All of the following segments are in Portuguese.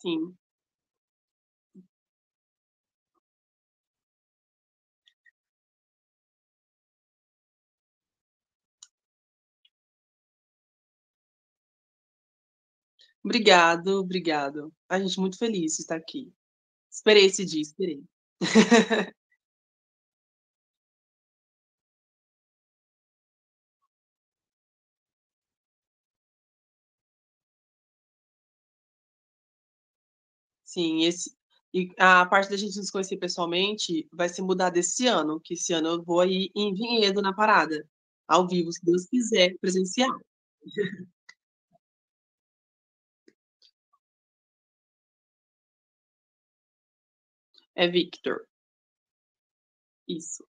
Sim. Obrigado, obrigado. A gente muito feliz de estar aqui. Esperei esse dia, esperei. Sim, esse e a parte da gente nos conhecer pessoalmente vai ser mudada esse ano, que esse ano eu vou aí em Vinhedo, na Parada, ao vivo, se Deus quiser, presencial. É Victor. Isso.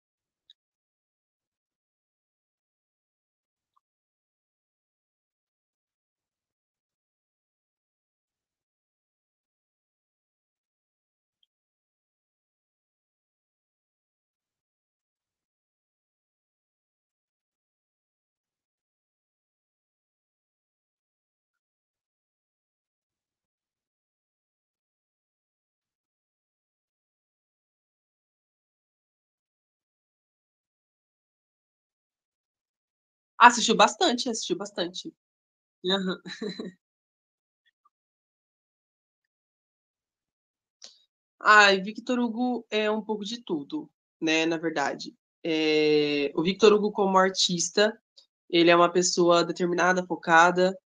Assistiu bastante, assistiu bastante. Aham. Ai, Victor Hugo é um pouco de tudo, né, na verdade. Eh, o Victor Hugo como artista, ele é uma pessoa determinada, focada,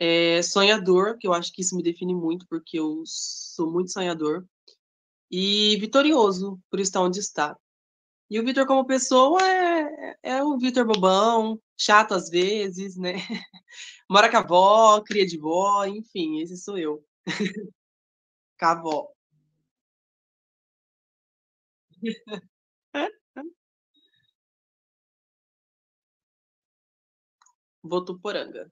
eh, sonhador, que eu acho que isso me define muito, porque eu sou muito sonhador, e vitorioso por estar onde está. E o Victor como pessoa é é o Victor bobão, chato às vezes, né, mora com a avó, cria de vó, enfim, esse sou eu. Com a avó. Votuporanga.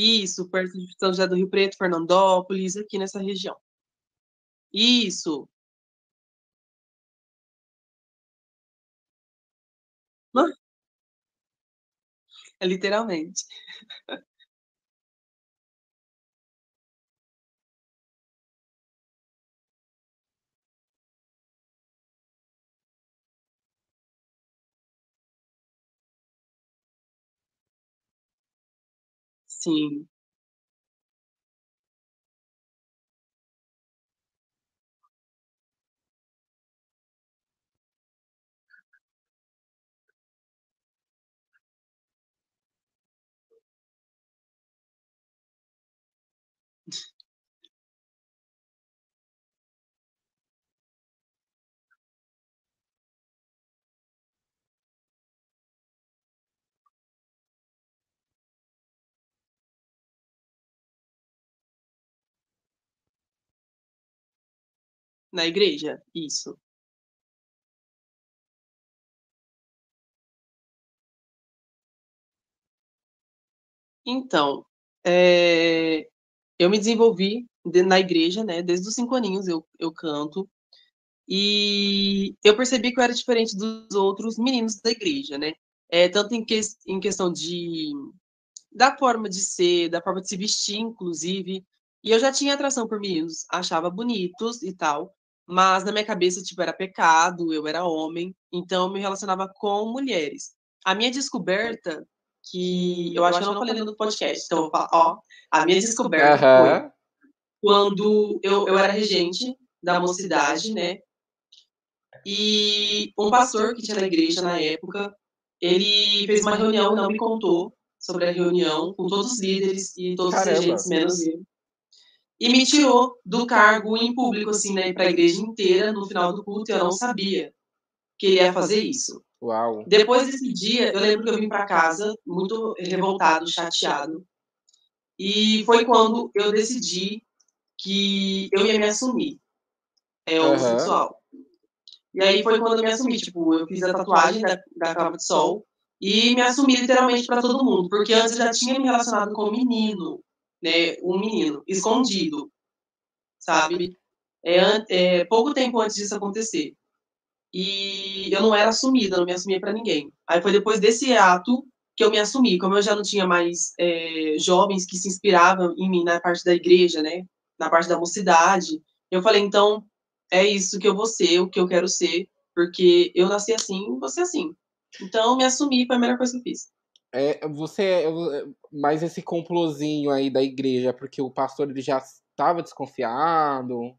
Isso, perto de São José do Rio Preto, Fernandópolis, aqui nessa região. Isso. É literalmente. Sim. Na igreja? Isso. Então, eh, eu me desenvolvi de na igreja, né, desde os 5 aninhos eu eu canto, e eu percebi que eu era diferente dos outros meninos da igreja, né, eh, tanto em ques em questão de da forma de ser, da forma de se vestir inclusive, e eu já tinha atração por meninos, achava bonitos e tal, mas na minha cabeça, tipo, era pecado, eu era homem, então eu me relacionava com mulheres. A minha descoberta, que eu acho que eu não falei no podcast, então, ó, a minha descoberta foi quando eu eu era regente, da mocidade, né? E um pastor que tinha na igreja na época, ele fez uma reunião, não me contou sobre a reunião, com todos os líderes e todos Caramba. os agentes, menos eu. E me tirou do cargo em público, assim, né, para a igreja inteira, no final do culto, e eu não sabia que ele ia fazer isso. Uau. Depois desse dia, eu lembro que eu vim para casa muito revoltado, chateado. E foi quando eu decidi que eu ia me assumir é, homossexual. Uhum. E aí foi quando eu me assumi, tipo, eu fiz a tatuagem da, da capa de sol e me assumi literalmente para todo mundo, porque antes eu já tinha me relacionado com um menino, né, um menino, escondido, sabe? É, é, pouco tempo antes disso acontecer. E eu não era assumida, não me assumia para ninguém. Aí foi depois desse ato que eu me assumi, como eu já não tinha mais é, jovens que se inspiravam em mim na parte da igreja, né, na parte da mocidade, eu falei, então, é isso que eu vou ser, o que eu quero ser, porque eu nasci assim, você assim. Então, me assumi foi a melhor coisa que eu fiz. É, você, é, é, mas esse complozinho aí da igreja, porque o pastor ele já estava desconfiado.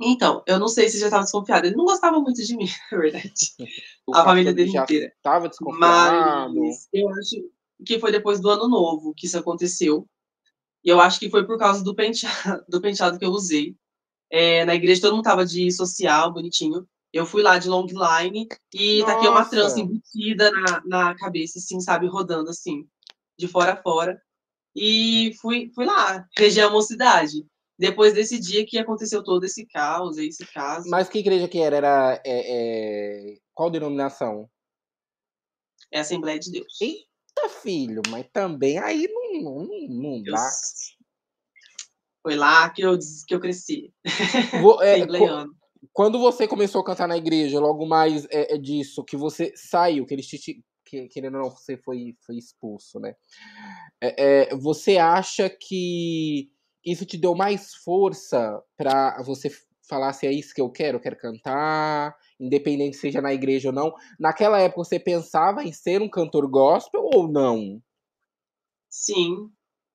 Então, eu não sei se já estava desconfiado. Ele não gostava muito de mim, na verdade. O a família dele já inteira. Estava desconfiado. Mas eu acho que foi depois do ano novo que isso aconteceu. E eu acho que foi por causa do penteado, do penteado que eu usei. É, na igreja todo mundo tava de social, bonitinho. Eu fui lá de long line e Nossa. taquei uma trança embutida na, na cabeça, assim, sabe, rodando assim, de fora a fora. E fui, fui lá, reger a mocidade. Depois desse dia que aconteceu todo esse caos, esse caso. Mas que igreja que era? Era é, é... qual denominação? É a Assembleia de Deus. Eita, filho, mas também aí não, não, não dá. Foi lá que eu, que eu cresci. Vou, é, quando você começou a cantar na igreja, logo mais é, é disso, que você saiu, que eles te. Que, querendo ou não, você foi, foi expulso, né? É, é, você acha que isso te deu mais força para você falar se assim, é isso que eu quero, eu quero cantar, independente seja na igreja ou não. Naquela época você pensava em ser um cantor gospel ou não? Sim.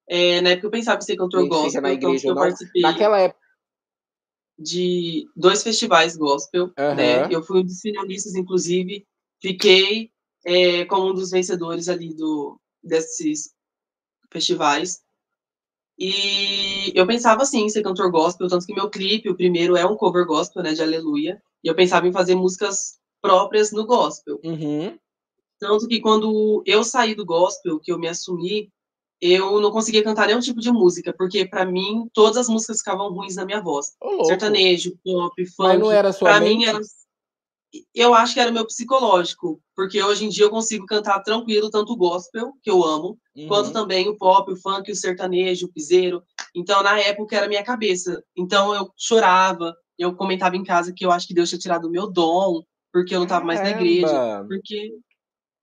É, na época eu pensava em ser cantor gospel, seja na igreja ou não. Naquela época de dois festivais gospel, uhum. né? Eu fui um dos finalistas, inclusive, fiquei é, como um dos vencedores ali do desses festivais. E eu pensava assim, ser cantor gospel, tanto que meu clipe, o primeiro é um cover gospel, né, de Aleluia. E eu pensava em fazer músicas próprias no gospel. Uhum. Tanto que quando eu saí do gospel, que eu me assumi, eu não conseguia cantar nenhum tipo de música, porque para mim todas as músicas ficavam ruins na minha voz. Oh, Sertanejo, pop, funk. Mas não era sua pra mente? mim era eu acho que era o meu psicológico, porque hoje em dia eu consigo cantar tranquilo tanto o gospel, que eu amo, uhum. quanto também o pop, o funk, o sertanejo, o piseiro. Então, na época, era a minha cabeça. Então, eu chorava, eu comentava em casa que eu acho que Deus tinha tirado o meu dom, porque eu não estava mais na igreja, porque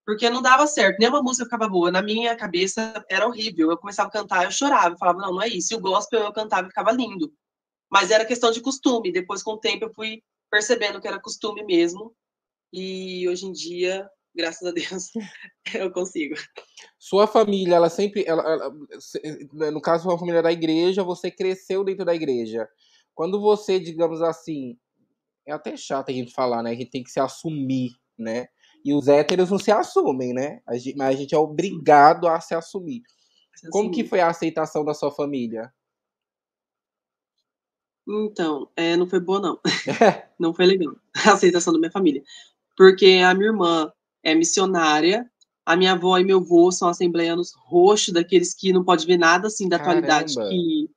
porque não dava certo, nenhuma música ficava boa. Na minha cabeça era horrível. Eu começava a cantar, eu chorava, eu falava, não, não é isso. E o gospel eu cantava e ficava lindo. Mas era questão de costume. Depois, com o tempo, eu fui percebendo que era costume mesmo. E hoje em dia, graças a Deus, eu consigo. Sua família, ela sempre. Ela, ela, no caso, sua família da igreja, você cresceu dentro da igreja. Quando você, digamos assim. É até chato a gente falar, né? A gente tem que se assumir, né? E os héteros não se assumem, né? A gente, mas a gente é obrigado a se assumir. Se Como assumir. que foi a aceitação da sua família? Então, é, não foi boa, não. não foi legal a aceitação da minha família. Porque a minha irmã é missionária, a minha avó e meu avô são assembleianos roxos, daqueles que não pode ver nada assim da Caramba. atualidade, que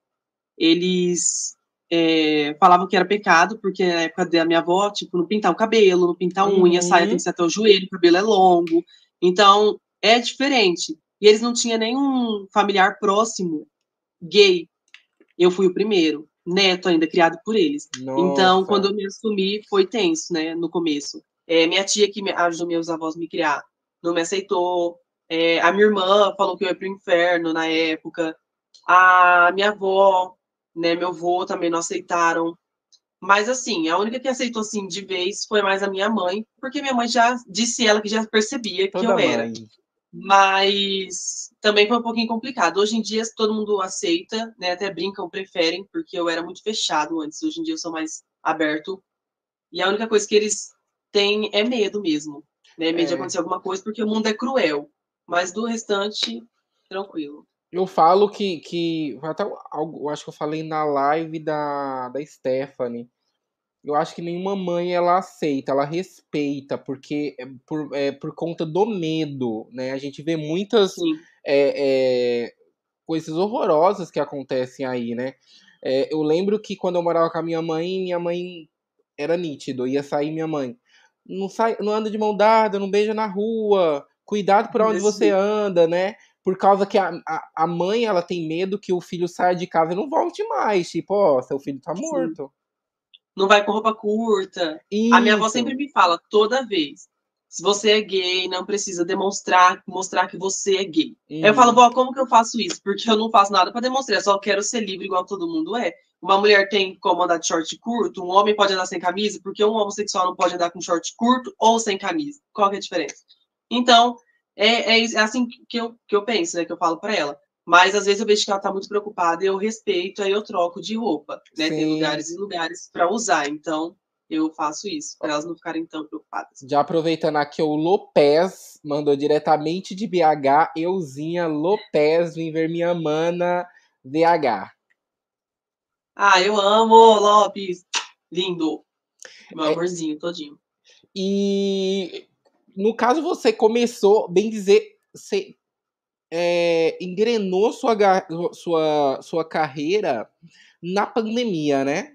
eles é, falavam que era pecado, porque na época da minha avó, tipo, não pintar o cabelo, não pintar a unha, uhum. saia tem que ser até o joelho, o cabelo é longo. Então, é diferente. E eles não tinham nenhum familiar próximo gay. Eu fui o primeiro, neto ainda, criado por eles. Nossa. Então, quando eu me assumi, foi tenso, né, no começo. É, minha tia, que me ajudou meus avós a me criar, não me aceitou. É, a minha irmã falou que eu ia pro inferno na época. A minha avó né? Meu avô também não aceitaram. Mas assim, a única que aceitou assim de vez foi mais a minha mãe, porque minha mãe já disse ela que já percebia Toda que eu era. Mãe. Mas também foi um pouquinho complicado. Hoje em dia todo mundo aceita, né? Até brincam, preferem, porque eu era muito fechado antes. Hoje em dia eu sou mais aberto. E a única coisa que eles têm é medo mesmo, né? Medo é. de acontecer alguma coisa, porque o mundo é cruel. Mas do restante, tranquilo. Eu falo que, que até eu acho que eu falei na live da, da Stephanie. Eu acho que nenhuma mãe ela aceita, ela respeita, porque é por, é, por conta do medo, né? A gente vê muitas é, é, coisas horrorosas que acontecem aí, né? É, eu lembro que quando eu morava com a minha mãe, minha mãe era nítido, ia sair minha mãe. Não, sai, não anda de mão dada, não beija na rua, cuidado por onde você anda, né? Por causa que a, a, a, mãe ela tem medo que o filho saia de casa e não volte mais. Tipo, ó, seu filho tá morto. Não vai com roupa curta. Isso. A minha avó sempre me fala, toda vez. Se você é gay, não precisa demonstrar, mostrar que você é gay. Eu falo, vó, como que eu faço isso? Porque eu não faço nada para demonstrar, eu só quero ser livre igual todo mundo é. Uma mulher tem como andar de short curto, um homem pode andar sem camisa, porque um homossexual não pode andar com short curto ou sem camisa. Qual que é a diferença? Então, é, é, é assim que eu, que eu penso, né? Que eu falo para ela. Mas às vezes eu vejo que ela tá muito preocupada e eu respeito, aí eu troco de roupa, né? Sim. Tem lugares e lugares para usar, então eu faço isso, para elas não ficarem tão preocupadas. Já aproveitando aqui, o Lopes mandou diretamente de BH, euzinha Lopes, vim ver minha mana BH. Ah, eu amo, Lopes. Lindo. Meu é, amorzinho todinho. E no caso, você começou, bem dizer, você é, engrenou sua, sua, sua carreira na pandemia, né?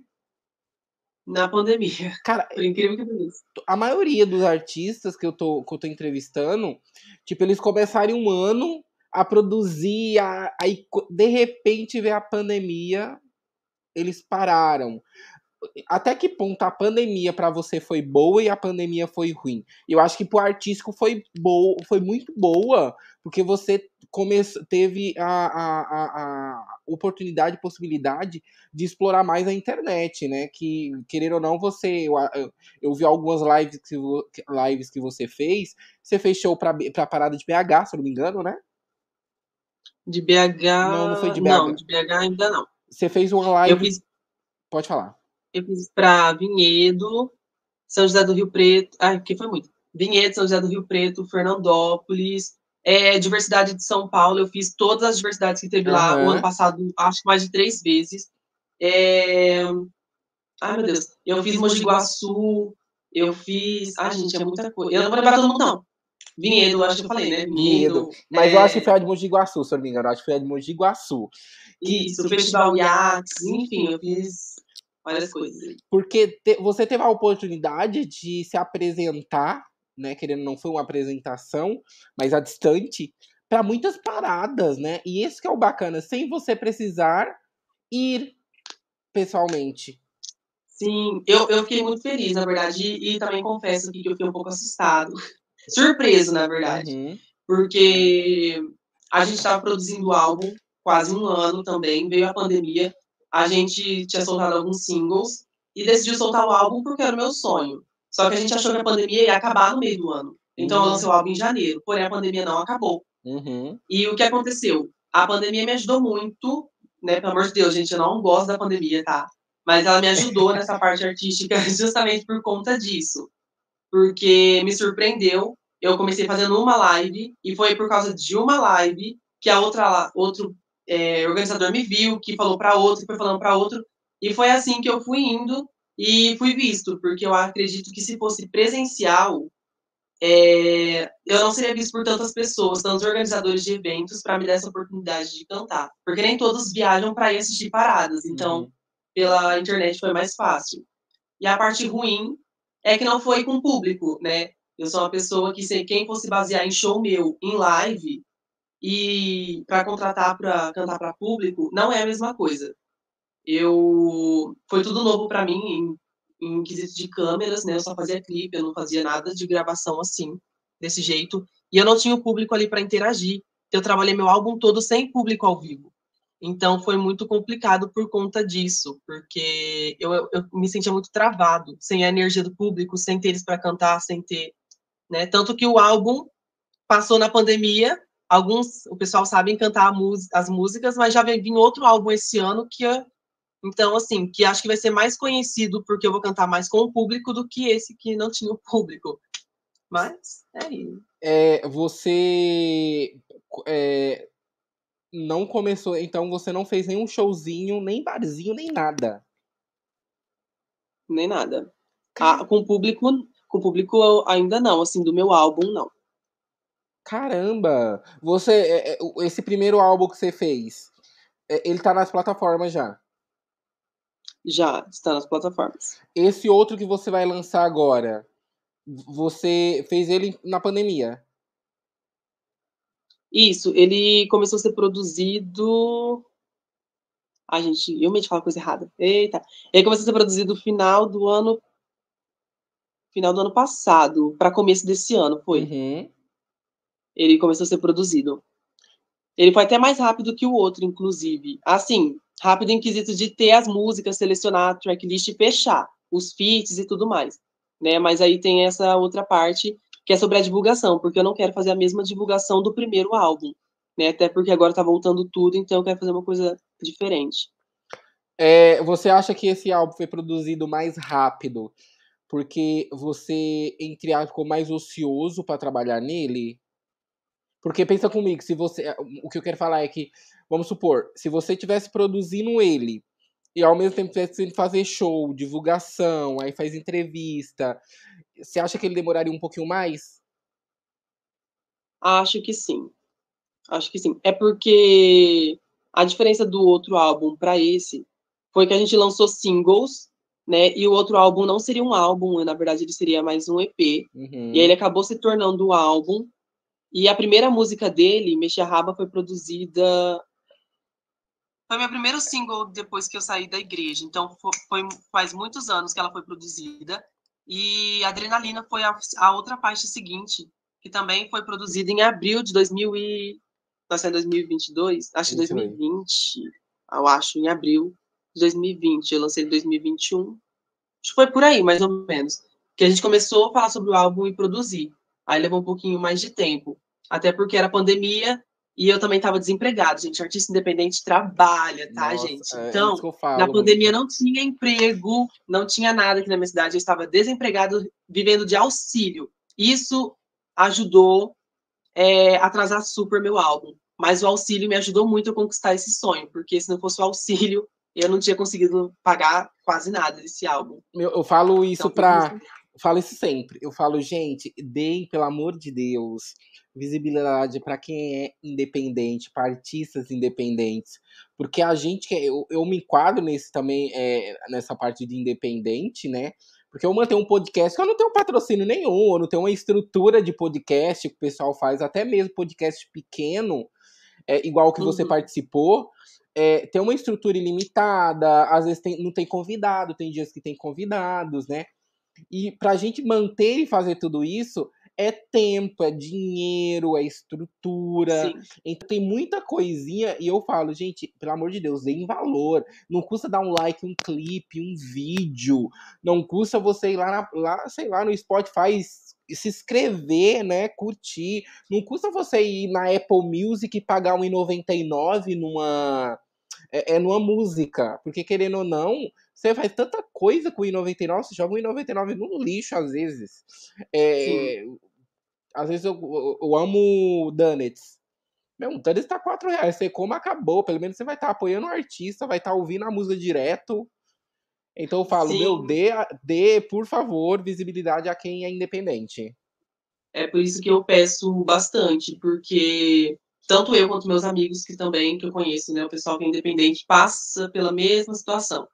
Na pandemia. Cara, por incrível que pareça. A maioria dos artistas que eu, tô, que eu tô entrevistando, tipo, eles começaram um ano a produzir, aí de repente veio a pandemia, eles pararam. Até que ponto a pandemia para você foi boa e a pandemia foi ruim? Eu acho que pro artístico foi boa, foi muito boa, porque você começou, teve a, a, a, oportunidade, possibilidade de explorar mais a internet, né? Que, querer ou não, você. Eu, eu vi algumas lives que, lives que você fez. Você fez show pra, pra parada de BH, se eu não me engano, né? De BH. Não, não foi de BH. Não, de BH ainda não. Você fez uma live. Eu fiz... Pode falar. Eu fiz para Vinhedo, São José do Rio Preto. Ah, que foi muito. Vinhedo, São José do Rio Preto, Fernandópolis, é, Diversidade de São Paulo. Eu fiz todas as diversidades que teve uhum. lá o ano passado, acho mais de três vezes. É... Ai, meu Deus. Eu fiz Mogi Guaçu, eu fiz. Ai, gente, é muita coisa. Eu não vou lembrar todo mundo, não. Vinhedo, acho que eu falei, né? Vinhedo. Mas é... eu acho que foi a de Mogi Guaçu, se eu não me engano. Eu acho que foi a de Mogi Guaçu. Isso, o Festival Yates, enfim, eu fiz várias coisas. Porque te, você teve a oportunidade de se apresentar, né? Querendo não foi uma apresentação, mas a distante, para muitas paradas, né? E esse que é o bacana, sem você precisar ir pessoalmente. Sim, eu, eu fiquei muito feliz, na verdade, e, e também confesso que eu fiquei um pouco assustado. Surpreso, na verdade. Uhum. Porque a gente estava produzindo o álbum quase um ano também, veio a pandemia, a gente tinha soltado alguns singles e decidiu soltar o álbum porque era o meu sonho. Só que a gente achou que a pandemia ia acabar no meio do ano. Então uhum. eu lancei o álbum em janeiro, porém a pandemia não acabou. Uhum. E o que aconteceu? A pandemia me ajudou muito, né? Pelo amor de Deus, gente, eu não gosto da pandemia, tá? Mas ela me ajudou nessa parte artística justamente por conta disso. Porque me surpreendeu. Eu comecei fazendo uma live e foi por causa de uma live que a outra outro é, organizador me viu, que falou para outro, que foi falando para outro, e foi assim que eu fui indo e fui visto, porque eu acredito que se fosse presencial, é, eu não seria visto por tantas pessoas, tantos organizadores de eventos, para me dar essa oportunidade de cantar, porque nem todos viajam para ir assistir paradas, então uhum. pela internet foi mais fácil. E a parte ruim é que não foi com público, né? Eu sou uma pessoa que, se quem fosse basear em show meu, em live, e para contratar para cantar para público não é a mesma coisa. Eu foi tudo novo para mim em, em quesito de câmeras, né? Eu só fazia clipe, eu não fazia nada de gravação assim, desse jeito. E eu não tinha o público ali para interagir. Eu trabalhei meu álbum todo sem público ao vivo. Então foi muito complicado por conta disso, porque eu, eu, me sentia muito travado, sem a energia do público, sem ter eles para cantar, sem ter, né? Tanto que o álbum passou na pandemia alguns, o pessoal sabe cantar as músicas, mas já vem vir outro álbum esse ano que então, assim, que acho que vai ser mais conhecido porque eu vou cantar mais com o público do que esse que não tinha o público. Mas é isso. É, você é, não começou, então você não fez nenhum showzinho, nem barzinho, nem nada. Nem nada. Ah, com o público, com o público ainda não, assim, do meu álbum não. Caramba! Você, é, é, esse primeiro álbum que você fez, ele tá nas plataformas já? Já, está nas plataformas. Esse outro que você vai lançar agora, você fez ele na pandemia? Isso, ele começou a ser produzido. Ai, gente, eu me falo coisa errada. Eita. Ele começou a ser produzido no final do ano. Final do ano passado, para começo desse ano, foi. Uhum. Ele começou a ser produzido. Ele foi até mais rápido que o outro, inclusive. Assim, rápido em quesito de ter as músicas, selecionar a tracklist e fechar os feats e tudo mais, né? Mas aí tem essa outra parte que é sobre a divulgação, porque eu não quero fazer a mesma divulgação do primeiro álbum, né? Até porque agora tá voltando tudo, então eu quero fazer uma coisa diferente. É, você acha que esse álbum foi produzido mais rápido porque você, entre aspas, ficou mais ocioso para trabalhar nele? Porque pensa comigo, se você. O que eu quero falar é que Vamos supor, se você tivesse produzindo ele e ao mesmo tempo tivesse fazer show, divulgação, aí faz entrevista, você acha que ele demoraria um pouquinho mais? Acho que sim. Acho que sim. É porque a diferença do outro álbum para esse foi que a gente lançou singles, né? E o outro álbum não seria um álbum, na verdade ele seria mais um EP. Uhum. E ele acabou se tornando um álbum. E a primeira música dele, Mexer a Raba, foi produzida foi meu primeiro single depois que eu saí da igreja. Então, foi, faz muitos anos que ela foi produzida. E Adrenalina foi a, a outra parte seguinte, que também foi produzida em abril de 2000 e... Nós em 2022? Acho que 2020. Eu acho, em abril de 2020. Eu lancei em 2021. Acho que foi por aí, mais ou menos. Que a gente começou a falar sobre o álbum e produzir. Aí levou um pouquinho mais de tempo. Até porque era pandemia e eu também estava desempregado, gente. Artista independente trabalha, tá, Nossa, gente? É, é então, é na pandemia não tinha emprego, não tinha nada aqui na minha cidade. Eu estava desempregado, vivendo de auxílio. Isso ajudou é, a atrasar super meu álbum. Mas o auxílio me ajudou muito a conquistar esse sonho, porque se não fosse o auxílio, eu não tinha conseguido pagar quase nada desse álbum. Eu, eu falo isso então, para falo isso sempre. Eu falo, gente, deem, pelo amor de Deus, visibilidade para quem é independente, para artistas independentes. Porque a gente, eu, eu me enquadro nesse também, é, nessa parte de independente, né? Porque eu mantenho um podcast eu não tenho patrocínio nenhum, eu não tenho uma estrutura de podcast que o pessoal faz, até mesmo podcast pequeno, é, igual que você uhum. participou. É, tem uma estrutura ilimitada, às vezes tem, não tem convidado, tem dias que tem convidados, né? E para a gente manter e fazer tudo isso, é tempo, é dinheiro, é estrutura. Sim. Então tem muita coisinha e eu falo, gente, pelo amor de Deus, deem valor. Não custa dar um like, um clipe, um vídeo. Não custa você ir lá, na, lá sei lá, no Spotify se inscrever, né, curtir. Não custa você ir na Apple Music e pagar R$1,99 numa é, é numa música, porque querendo ou não, você faz tanta coisa com o I99, você joga o I99 no lixo às vezes. É, às vezes eu, eu, eu amo Donuts. Meu, o Donuts tá 4 reais. Você como acabou. Pelo menos você vai estar tá apoiando o artista, vai estar tá ouvindo a música direto. Então eu falo, Sim. meu, dê, dê, por favor, visibilidade a quem é independente. É por isso que eu peço bastante, porque tanto eu quanto meus amigos que também que eu conheço, né, o pessoal que é independente passa pela mesma situação.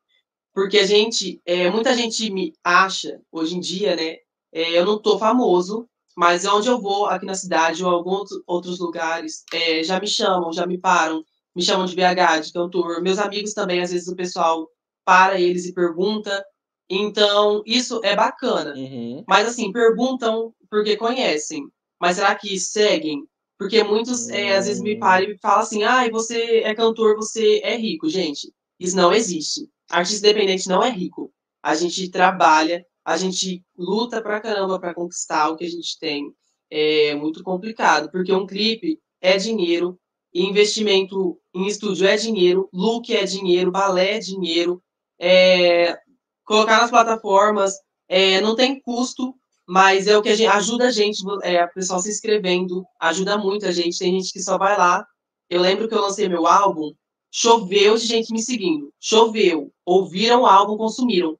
Porque a gente, é, muita gente me acha hoje em dia, né, é, eu não tô famoso, mas onde eu vou, aqui na cidade ou em alguns outros lugares, é, já me chamam, já me param, me chamam de BH, de cantor. Meus amigos também, às vezes o pessoal para eles e pergunta. Então, isso é bacana. Uhum. Mas, assim, perguntam porque conhecem. Mas será que seguem? Porque muitos, uhum. é, às vezes, me param e falam assim: ah, você é cantor, você é rico. Gente, isso não existe. Artista independente não é rico. A gente trabalha, a gente luta pra caramba para conquistar o que a gente tem. É muito complicado, porque um clipe é dinheiro, investimento em estúdio é dinheiro, look é dinheiro, balé é dinheiro, é, colocar nas plataformas é, não tem custo, mas é o que a gente, ajuda a gente, é, pessoal se inscrevendo, ajuda muito a gente. Tem gente que só vai lá. Eu lembro que eu lancei meu álbum, choveu de gente me seguindo, choveu, ouviram o álbum, consumiram,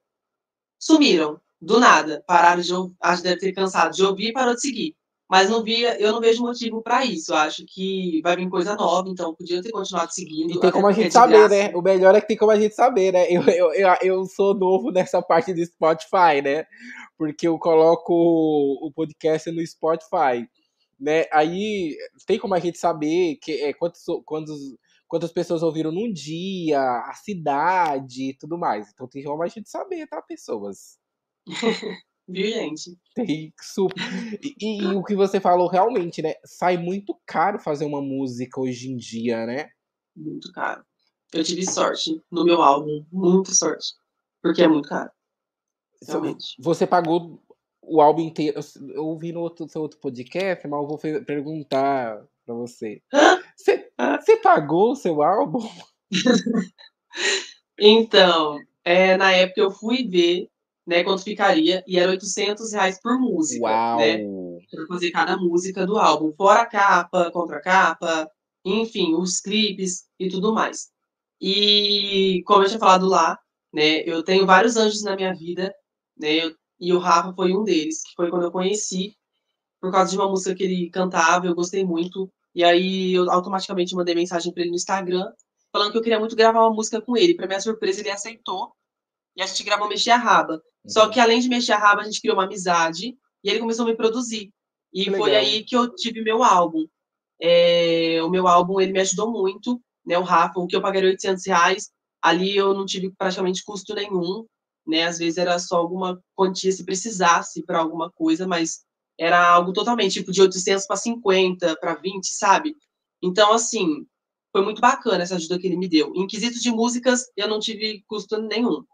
sumiram, do nada, pararam de ouvir, acho que deve ter cansado de ouvir e parou de seguir. Mas não via, eu não vejo motivo para isso. Eu acho que vai vir coisa nova, então podia ter continuado seguindo. E tem como a gente é saber, né? O melhor é que tem como a gente saber, né? Eu, eu, eu, eu sou novo nessa parte do Spotify, né? Porque eu coloco o podcast no Spotify. Né? Aí tem como a gente saber que, é, quantos, quantos, quantas pessoas ouviram num dia, a cidade e tudo mais. Então tem a gente saber, tá, pessoas? Viu, gente? Tem super. E, e, o que você falou realmente, né? Sai muito caro fazer uma música hoje em dia, né? Muito caro. Eu tive sorte no meu álbum, muita sorte. Porque é muito caro. Realmente. Você pagou o álbum inteiro. Eu ouvi no outro, seu outro podcast, mas eu vou perguntar pra você. Você, você pagou o seu álbum? então, é, na época eu fui ver né, quanto ficaria, e era 800 reais por música, Uau. né, para fazer cada música do álbum, fora a capa, contra capa, enfim, os clipes e tudo mais. E como eu tinha falado lá, né, eu tenho vários anjos na minha vida, né, eu, e o Rafa foi um deles, que foi quando eu conheci, por causa de uma música que ele cantava, eu gostei muito, e aí eu automaticamente mandei mensagem para ele no Instagram, falando que eu queria muito gravar uma música com ele. Para minha surpresa, ele aceitou, e a gente gravou Mexer a Raba. Só uhum. que além de mexer a raba, a gente criou uma amizade e ele começou a me produzir. E que foi legal. aí que eu tive meu álbum. É, o meu álbum, ele me ajudou muito, né? O Rafa, o que eu pagaria 800 reais, ali eu não tive praticamente custo nenhum, né? Às vezes era só alguma quantia se precisasse para alguma coisa, mas era algo totalmente, tipo, de 800 para 50, para 20, sabe? Então, assim, foi muito bacana essa ajuda que ele me deu. Em quesito de músicas, eu não tive custo nenhum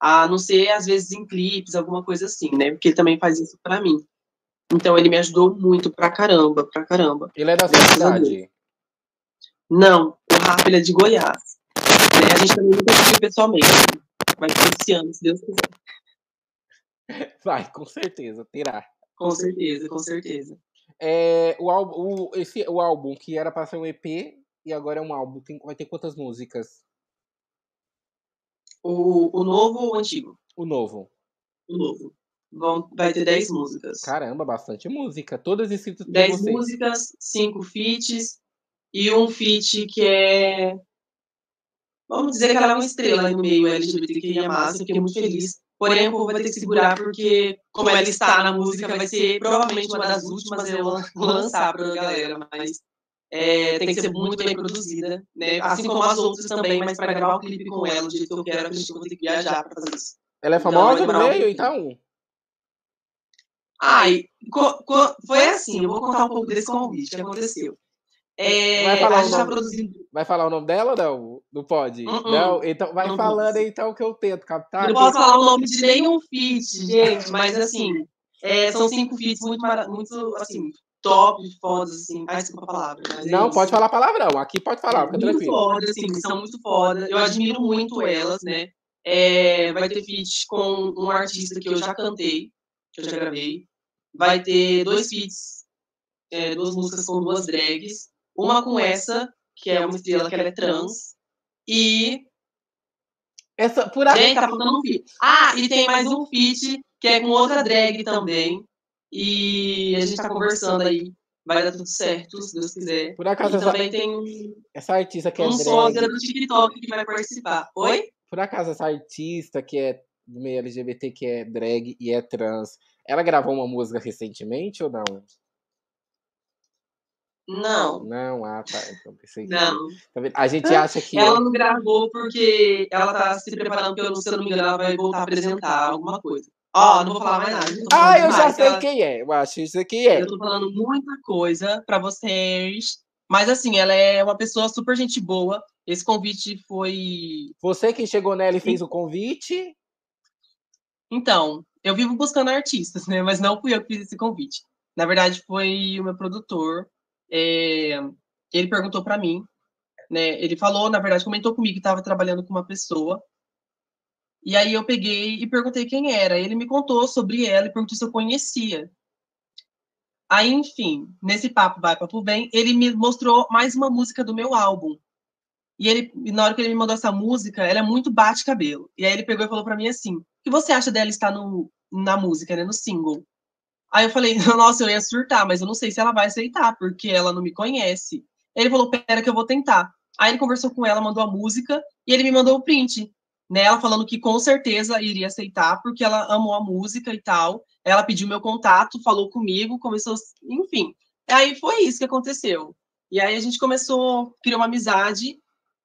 a não ser às vezes em clipes, alguma coisa assim, né? Porque ele também faz isso para mim. Então ele me ajudou muito pra caramba, pra caramba. Ele é da sua cidade? Não, o Rafa ele é de Goiás. Né? A gente também nunca viu pessoalmente. Vai ser esse ano, se Deus quiser. Vai, com certeza, terá. Com certeza, com certeza. É, o, álbum, o, esse, o álbum que era para ser um EP e agora é um álbum, tem, vai ter quantas músicas? O, o novo ou o antigo? O novo. O novo. Vão, vai ter 10 músicas. Caramba, bastante música. Todas escritas por 10 músicas, 5 feats e um feat que é. Vamos dizer que ela é uma estrela no meio LGBTQIA, eu fiquei muito feliz. Porém, o povo vai ter que segurar, porque, como ela está na música, vai ser provavelmente uma das últimas eu vou lançar para a galera, mas é, tem que ser muito bem produzida, né? Assim como as outras também, mas para gravar o clipe com ela, do jeito que eu quero, que eu vou ter que viajar para fazer isso. Ela é então, famosa então, no meio, então? Ai, foi assim, eu vou contar um pouco desse convite que aconteceu. É, vai, falar tá produzindo... vai falar o nome dela não? Não pode? Uh -uh. Não? Então vai não falando então que eu tento captar. Não posso falar o nome de nenhum feat, gente, mas assim, é, são cinco feats muito, muito assim, top, fodas, assim. Ai, desculpa a palavra. não, é pode falar palavrão. Aqui pode falar, é, fica muito tranquilo. Foda, assim, são muito fodas. Eu admiro muito elas, né? É, vai ter feat com um artista que eu já cantei, que eu já gravei. Vai ter dois feats, é, duas músicas com duas drags. Uma com essa, que é uma estrela que ela é trans. E. Essa, por Gente, tá faltando um feat. Ah, e tem mais um feat que é com outra drag também. E a gente está conversando aí. Vai dar tudo certo, se Deus quiser. Por acaso, e essa, também tem essa artista que é um drag. sogra do TikTok que vai participar. Oi? Por acaso, essa artista que é do meio LGBT, que é drag e é trans, ela gravou uma música recentemente ou não? Não. Não, ah, tá. Então pensei que... Não. Tá a gente acha que. Ela não gravou porque ela tá se preparando, pelo, se eu não me engano, ela vai voltar a apresentar alguma coisa. Ó, oh, não vou falar mais nada. Ah, eu já sei ela... quem é. Eu acho isso aqui é. Eu tô falando muita coisa pra vocês. Mas assim, ela é uma pessoa super gente boa. Esse convite foi. Você que chegou nela e fez o convite? Então, eu vivo buscando artistas, né? Mas não fui eu que fiz esse convite. Na verdade, foi o meu produtor. É... ele perguntou para mim, né? Ele falou, na verdade, comentou comigo que estava trabalhando com uma pessoa. E aí eu peguei e perguntei quem era. Ele me contou sobre ela e perguntou se eu conhecia. Aí, enfim, nesse papo vai papo vem, ele me mostrou mais uma música do meu álbum. E ele, na hora que ele me mandou essa música, ela é muito bate-cabelo. E aí ele pegou e falou para mim assim: "O que você acha dela estar no, na música, né, no single?" Aí eu falei: "Nossa, eu ia surtar, mas eu não sei se ela vai aceitar, porque ela não me conhece." Ele falou: "Pera que eu vou tentar." Aí ele conversou com ela, mandou a música e ele me mandou o print, né? Ela falando que com certeza iria aceitar, porque ela amou a música e tal. Ela pediu meu contato, falou comigo, começou, enfim. Aí foi isso que aconteceu. E aí a gente começou, criou uma amizade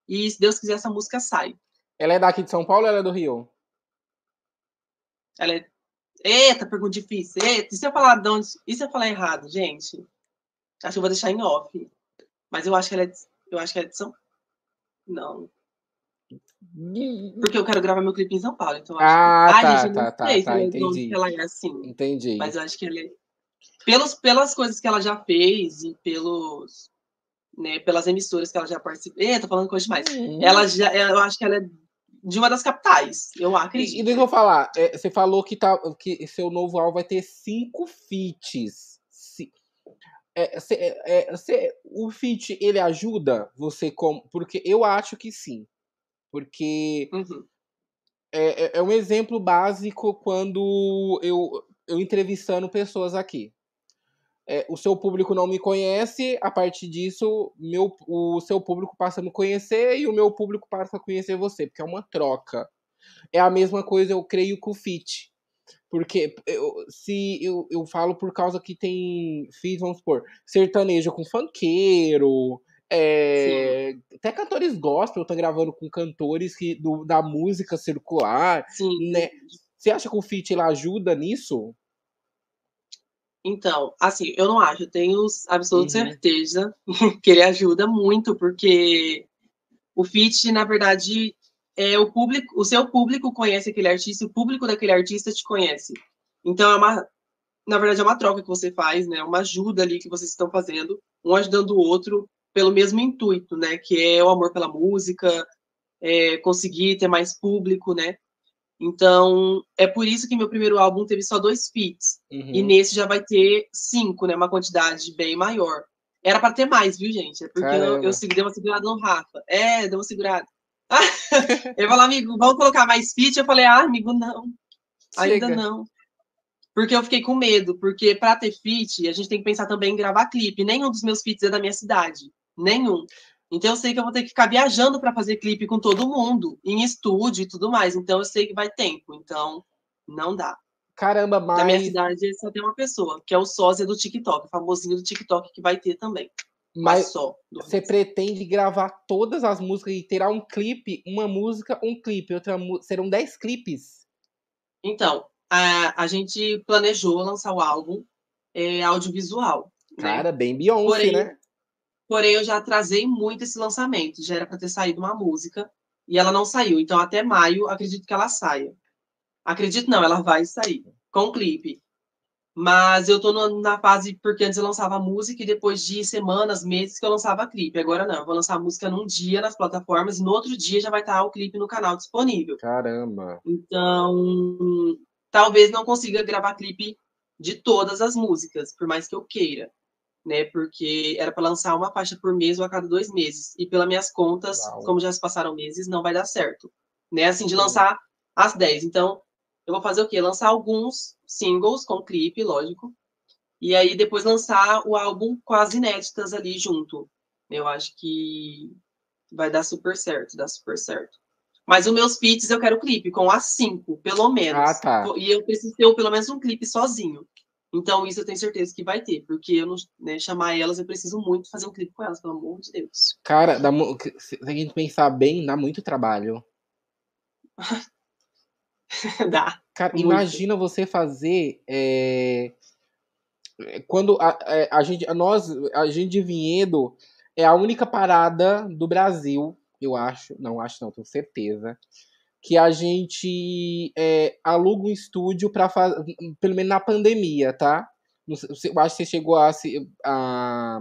e se Deus quiser, essa música sai. Ela é daqui de São Paulo ou ela é do Rio? Ela é. Eita, pergunta difícil. Eita, e se eu falar de onde. E se eu falar errado, gente? Acho que eu vou deixar em off. Mas eu acho que ela é de... Eu acho que ela é de São. Não. Porque eu quero gravar meu clipe em São Paulo. Então ah, acho que... tá, gente, tá, tá, sei tá, entendi. ela é assim. Entendi. Mas eu acho que ela é. Pelos, pelas coisas que ela já fez e pelos né, pelas emissoras que ela já participou. É, tô falando coisa demais. Ela já, eu acho que ela é de uma das capitais, eu acredito. E, e deixa eu falar, é, você falou que, tá, que seu novo álbum vai ter cinco feats. É, cê, é, cê, o feat, ele ajuda você como... Porque eu acho que sim. Porque uhum. é, é, é um exemplo básico quando eu, eu entrevistando pessoas aqui é, o seu público não me conhece, a partir disso, meu, o seu público passa a me conhecer e o meu público passa a conhecer você, porque é uma troca. É a mesma coisa, eu creio, com o fit. Porque eu, se eu, eu falo por causa que tem fit, vamos supor, sertanejo com funkeiro, é, até cantores gospel estão gravando com cantores que, do, da música circular, Sim. né? Você acha que o fit ele ajuda nisso? Então, assim, eu não acho, eu tenho absoluta uhum. certeza que ele ajuda muito, porque o fit, na verdade, é o público, o seu público conhece aquele artista, o público daquele artista te conhece. Então é uma, na verdade, é uma troca que você faz, né? Uma ajuda ali que vocês estão fazendo, um ajudando o outro pelo mesmo intuito, né? Que é o amor pela música, é conseguir ter mais público, né? Então, é por isso que meu primeiro álbum teve só dois feats. Uhum. E nesse já vai ter cinco, né? Uma quantidade bem maior. Era para ter mais, viu, gente? É porque eu, eu dei uma segurada no Rafa. É, deu uma segurada. ele falou, amigo, vamos colocar mais feat? Eu falei, ah, amigo, não. Ainda Chega. não. Porque eu fiquei com medo, porque para ter feat, a gente tem que pensar também em gravar clipe. Nenhum dos meus feats é da minha cidade. Nenhum. Então eu sei que eu vou ter que ficar viajando para fazer clipe com todo mundo, em estúdio e tudo mais. Então eu sei que vai tempo. Então não dá. Caramba, mas. Na minha cidade só tem uma pessoa, que é o sósia do TikTok, o famosinho do TikTok que vai ter também. Mas, mas só. Você pretende gravar todas as músicas e terá um clipe, uma música, um clipe, outra serão 10 clipes? Então, a, a gente planejou lançar o álbum é, audiovisual. Né? Cara, né? bem Beyoncé, Porém, né? Porém, eu já atrasei muito esse lançamento. Já era para ter saído uma música e ela não saiu. Então, até maio, acredito que ela saia. Acredito não, ela vai sair com o clipe. Mas eu tô na fase porque antes eu lançava música e depois de semanas, meses que eu lançava clipe. Agora não, eu vou lançar a música num dia nas plataformas e no outro dia já vai estar o clipe no canal disponível. Caramba. Então, talvez não consiga gravar clipe de todas as músicas, por mais que eu queira né? Porque era para lançar uma faixa por mês ou a cada dois meses. E pelas minhas contas, Uau. como já se passaram meses, não vai dar certo. Né? Assim, de lançar as 10. Então, eu vou fazer o quê? Lançar alguns singles com clipe, lógico. E aí depois lançar o álbum com as inéditas ali junto. Eu acho que vai dar super certo, dá super certo. Mas os meus feats eu quero clipe com as cinco, pelo menos. Ah, tá. E eu preciso ter pelo menos um clipe sozinho. Então, isso eu tenho certeza que vai ter, porque eu não né, chamar elas, eu preciso muito fazer um clipe com elas, pelo amor de Deus. Cara, dá, se a gente pensar bem, dá muito trabalho. dá. Cara, muito. imagina você fazer. É, quando a, a, é, a, gente, a, nós, a gente de Vinhedo é a única parada do Brasil, eu acho, não acho não, tenho certeza, que a gente é, aluga um estúdio para fazer, pelo menos na pandemia, tá? Eu acho que você chegou a, a,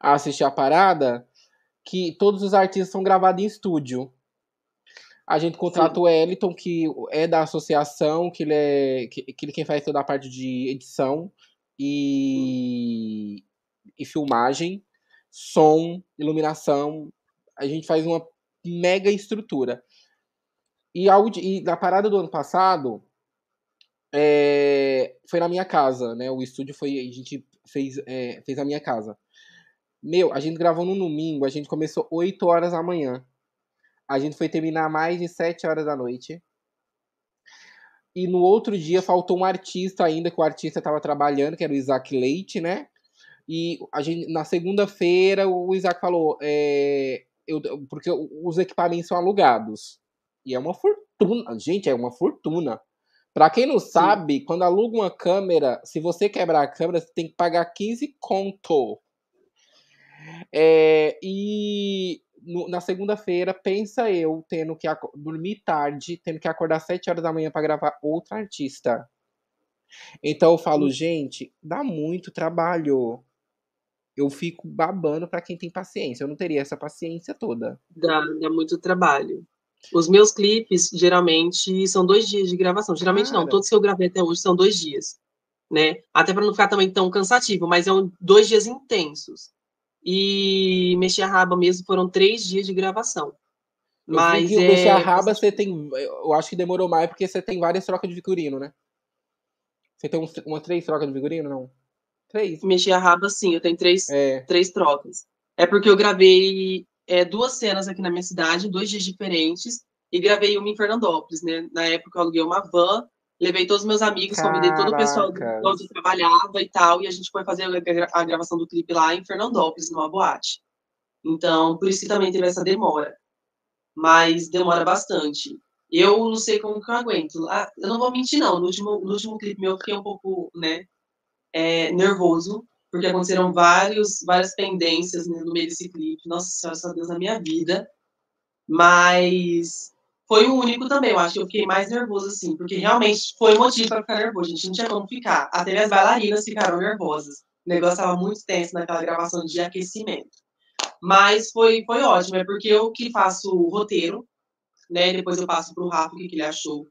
a assistir a parada, que todos os artistas são gravados em estúdio. A gente contrata Sim. o Eliton, que é da associação, que ele é que, que ele quem faz toda a parte de edição e, e filmagem, som, iluminação. A gente faz uma mega estrutura. E, a, e na parada do ano passado, é, foi na minha casa, né? O estúdio foi. A gente fez, é, fez a minha casa. Meu, a gente gravou no domingo, a gente começou 8 horas da manhã. A gente foi terminar mais de 7 horas da noite. E no outro dia faltou um artista ainda, que o artista estava trabalhando, que era o Isaac Leite, né? E a gente, na segunda-feira o Isaac falou, é, eu, porque os equipamentos são alugados. E é uma fortuna, gente, é uma fortuna. Para quem não sabe, Sim. quando aluga uma câmera, se você quebrar a câmera, você tem que pagar 15 conto. É, e no, na segunda-feira, pensa eu tendo que dormir tarde, tendo que acordar 7 horas da manhã para gravar outra artista. Então eu falo, gente, dá muito trabalho. Eu fico babando para quem tem paciência. Eu não teria essa paciência toda. Dá, dá muito trabalho. Os meus clipes, geralmente, são dois dias de gravação. Geralmente Cara. não, todos que eu gravei até hoje são dois dias. Né? Até para não ficar também tão cansativo, mas é um, dois dias intensos. E Mexer a Raba mesmo foram três dias de gravação. Mas eu é... Mexer a Raba você tem. Eu acho que demorou mais porque você tem várias trocas de figurino, né? Você tem uma três trocas de figurino, não? Três. Mexer a Raba, sim, eu tenho três, é. três trocas. É porque eu gravei é, duas cenas aqui na minha cidade, dois dias diferentes, e gravei uma em Fernandópolis, né? Na época eu aluguei uma van, levei todos os meus amigos, Caraca. convidei todo o pessoal do onde eu trabalhava e tal, e a gente foi fazer a, gravação do clipe lá em Fernandópolis, numa boate. Então, por isso que também teve essa demora. Mas demora bastante. Eu não sei como que eu aguento. Ah, eu não vou mentir, não. No último, no último clipe meu, eu fiquei um pouco, né, é, nervoso, porque aconteceram vários, várias pendências né, no meio desse clipe. Nossa Senhora, só Deus na minha vida. Mas foi o único também. Eu acho que eu fiquei mais nervoso, assim, porque realmente foi motivo para ficar nervoso. A gente não tinha como ficar. Até as bailarinas ficaram nervosas. O negócio estava muito tenso naquela gravação de aquecimento. Mas foi, foi ótimo, é porque eu que faço o roteiro, né? Depois eu passo para o Rafa o que, que ele achou.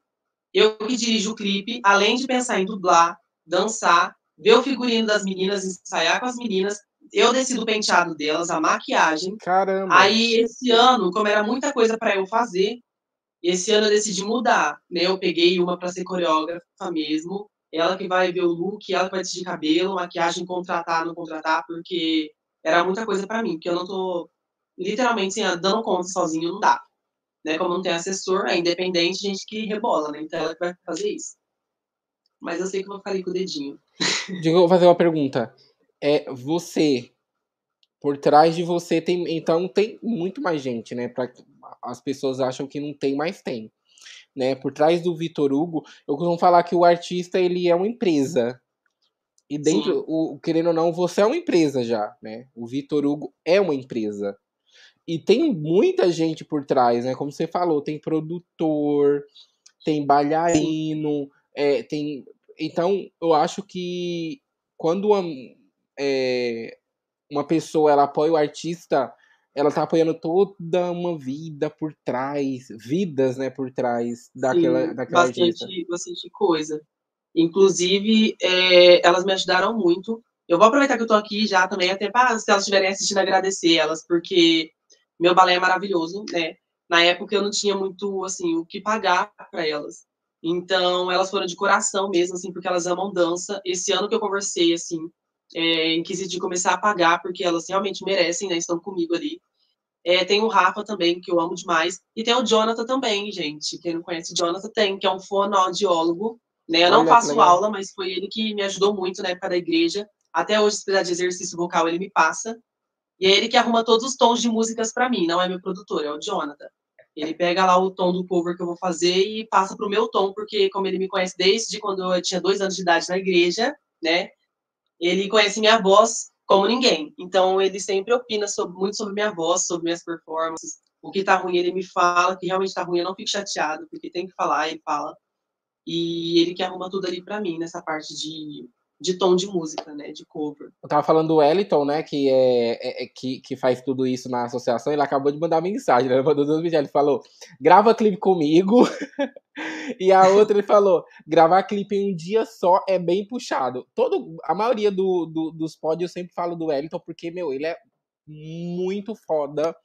Eu que dirijo o clipe, além de pensar em dublar, dançar, ver o figurino das meninas, ensaiar com as meninas. Eu decido o penteado delas, a maquiagem. Caramba! Aí, esse ano, como era muita coisa para eu fazer, esse ano eu decidi mudar, né? Eu peguei uma para ser coreógrafa mesmo, ela que vai ver o look, ela que vai decidir cabelo, maquiagem, contratar, não contratar, porque era muita coisa para mim, porque eu não tô literalmente assim, dando conta sozinho, não dá. Né? Como não tem assessor, é independente, gente que rebola, né? Então ela que vai fazer isso. Mas eu sei que eu vou ficar ali com o dedinho. Digo, vou fazer uma pergunta. É, você, por trás de você tem, então tem muito mais gente, né? Pra, as pessoas acham que não tem, mas tem. Né? Por trás do Vitor Hugo, eu costumo falar que o artista ele é uma empresa. E dentro, o, querendo ou não, você é uma empresa já, né? O Vitor Hugo é uma empresa. E tem muita gente por trás, né? Como você falou, tem produtor, tem bailarino, é, tem então, eu acho que quando uma, é, uma pessoa ela apoia o artista, ela tá apoiando toda uma vida por trás, vidas, né, por trás daquela, Sim, daquela bastante, artista. Bastante coisa. Inclusive, é, elas me ajudaram muito. Eu vou aproveitar que eu tô aqui já também, até para, se elas estiverem assistindo, agradecer elas, porque meu balé é maravilhoso, né? Na época eu não tinha muito, assim, o que pagar para elas. Então, elas foram de coração mesmo, assim, porque elas amam dança. Esse ano que eu conversei, assim, é, em quesito de começar a pagar, porque elas realmente merecem, né? Estão comigo ali. É, tem o Rafa também, que eu amo demais. E tem o Jonathan também, gente. Quem não conhece o Jonathan tem, que é um fonoaudiólogo. Né? Eu não Olha, faço aula, mas foi ele que me ajudou muito na época da igreja. Até hoje, se precisar de exercício vocal, ele me passa. E é ele que arruma todos os tons de músicas para mim, não é meu produtor, é o Jonathan. Ele pega lá o tom do cover que eu vou fazer e passa para o meu tom, porque como ele me conhece desde quando eu tinha dois anos de idade na igreja, né? Ele conhece minha voz como ninguém. Então ele sempre opina sobre, muito sobre minha voz, sobre minhas performances. O que tá ruim ele me fala, que realmente tá ruim eu não fico chateado, porque tem que falar, ele fala. E ele que arruma tudo ali para mim nessa parte de, de tom de música, né? De cover. Eu tava falando do Wellington, né? Que, é, é, é que, que faz tudo isso na associação. Ele acabou de mandar mensagem, né? Ele mandou duas mensagens. Ele falou: grava clipe comigo. e a outra ele falou: gravar clipe em um dia só é bem puxado. Todo, a maioria do, do, dos pódios eu sempre falo do Wellington, porque, meu, ele é muito foda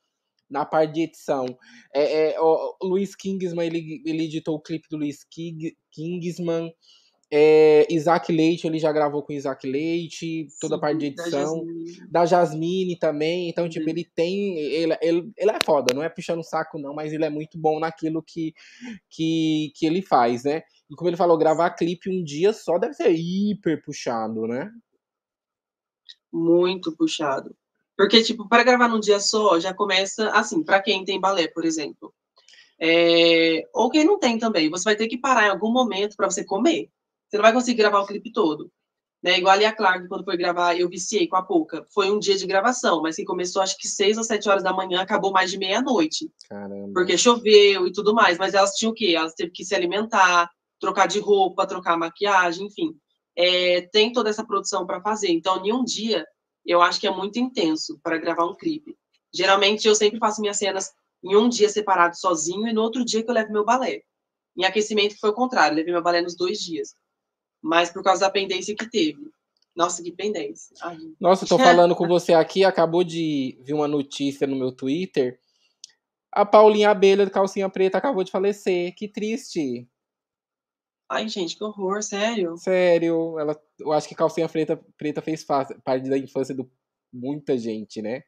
na parte de edição. É, é, o Luiz Kingsman, ele, ele editou o clipe do Luiz King, Kingsman. É, Isaac Leite, ele já gravou com Isaac Leite, toda Sim, a parte de edição. Da Jasmine, também. Então, tipo, ele tem. Ele, ele, ele é foda, não é puxando o saco, não, mas ele é muito bom naquilo que, que, que ele faz, né? E como ele falou, gravar clipe um dia só deve ser hiper puxado, né? Muito puxado. Porque, tipo, para gravar num dia só, já começa assim, para quem tem balé, por exemplo. É... Ou quem não tem também, você vai ter que parar em algum momento para você comer. Você não vai conseguir gravar o clipe todo. Né? Igual a Clark, quando foi gravar, eu viciei com a Pouca. Foi um dia de gravação, mas que começou acho que seis ou sete horas da manhã, acabou mais de meia-noite. Porque choveu e tudo mais. Mas elas tinham o quê? Elas teve que se alimentar, trocar de roupa, trocar maquiagem, enfim. É, tem toda essa produção para fazer. Então, em um dia, eu acho que é muito intenso para gravar um clipe. Geralmente, eu sempre faço minhas cenas em um dia separado sozinho e no outro dia que eu levo meu balé. Em aquecimento foi o contrário, levei meu balé nos dois dias mas por causa da pendência que teve. Nossa, que pendência. Ai. Nossa, eu tô falando com você aqui, acabou de vir uma notícia no meu Twitter. A Paulinha Abelha do Calcinha Preta acabou de falecer. Que triste. Ai, gente, que horror, sério. Sério, ela, eu acho que Calcinha Preta, Preta fez parte da infância de muita gente, né?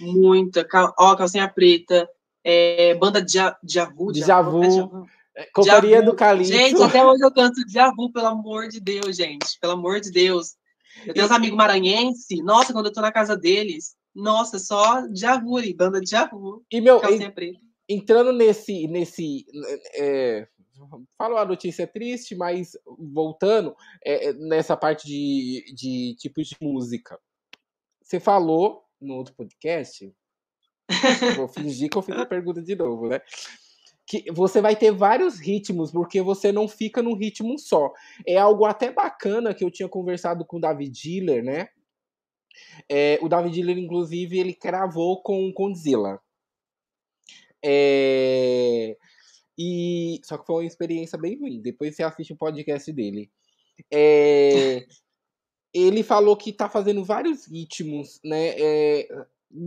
Muita. Ó, Calcinha Preta, é, banda Djavu. Djavu. Djavu. É, companhia do Calixto. Gente, até hoje eu canto Djavu, pelo amor de Deus, gente. Pelo amor de Deus. Eu tenho uns amigos maranhenses, nossa, quando eu tô na casa deles, nossa, só Djavu, banda Djavu. E, meu, entrando nesse, nesse é, falo a notícia triste, mas voltando é, é, nessa parte de, de tipos de música. Você falou no outro podcast, vou fingir que eu fiz a pergunta de novo, né? Que você vai ter vários ritmos, porque você não fica num ritmo só. É algo até bacana que eu tinha conversado com o David Diller, né? É, o David Diller, inclusive, ele cravou com Condzilla. É, e só que foi uma experiência bem ruim. Depois você assiste o podcast dele. É, ele falou que tá fazendo vários ritmos, né? É,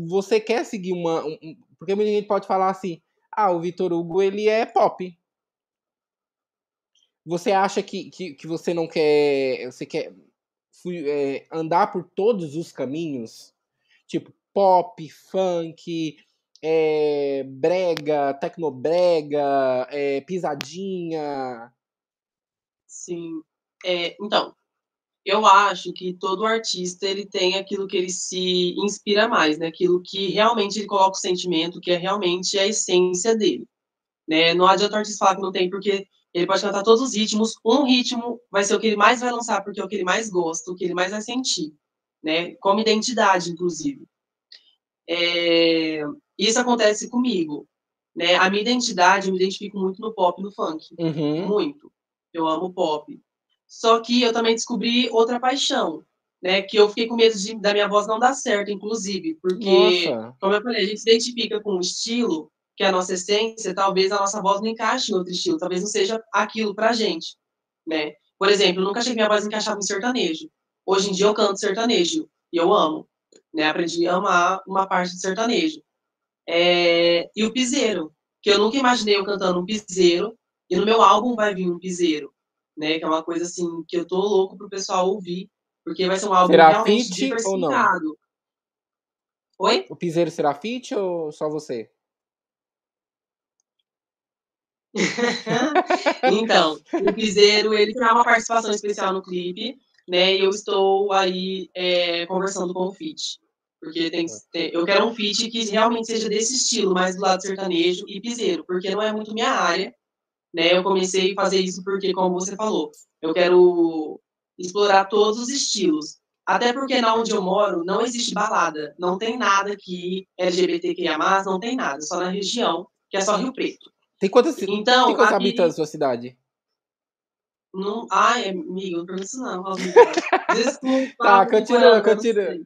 você quer seguir uma. Um, porque muita gente pode falar assim ah, o Vitor Hugo, ele é pop. Você acha que, que, que você não quer. Você quer é, andar por todos os caminhos? Tipo, pop, funk, é, brega, tecnobrega, é, pisadinha. Sim. É, então, eu acho que todo artista ele tem aquilo que ele se inspira mais, né? Aquilo que realmente ele coloca o sentimento, que é realmente a essência dele, né? Não adianta o artista falar que não tem, porque ele pode cantar todos os ritmos, um ritmo vai ser o que ele mais vai lançar, porque é o que ele mais gosta, o que ele mais vai sentir, né? Como identidade, inclusive. É... Isso acontece comigo, né? A minha identidade, eu me identifico muito no pop e no funk, uhum. muito. Eu amo pop. Só que eu também descobri outra paixão, né? Que eu fiquei com medo de, da minha voz não dar certo, inclusive, porque, Nossa. como eu falei, a gente se identifica com um estilo, que é a nossa essência, talvez a nossa voz não encaixe em outro estilo, talvez não seja aquilo pra gente, né? Por exemplo, eu nunca achei que minha voz encaixava em sertanejo. Hoje em dia eu canto sertanejo, e eu amo, né? Aprendi a amar uma parte de sertanejo. É... E o piseiro, que eu nunca imaginei eu cantando um piseiro, e no meu álbum vai vir um piseiro né? Que é uma coisa assim que eu tô louco pro pessoal ouvir, porque vai ser um álbum será realmente diversificado. Ou não? Oi? O piseiro será fit ou só você? então, o piseiro ele tem uma participação especial no clipe, né? E eu estou aí é, conversando com o fit. Porque tem, tem, eu quero um feat que realmente seja desse estilo, mais do lado sertanejo e piseiro, porque não é muito minha área. Né? Eu comecei a fazer isso porque, como você falou, eu quero explorar todos os estilos. Até porque na onde eu moro não existe balada, não tem nada que LGBTQIA+, não tem nada, só na região, que é só Rio Preto. Tem quantos, então, tem quantos habitantes sua cidade? Não, ai, amigo, não pergunta isso não. Desculpa. tá, continua, continua.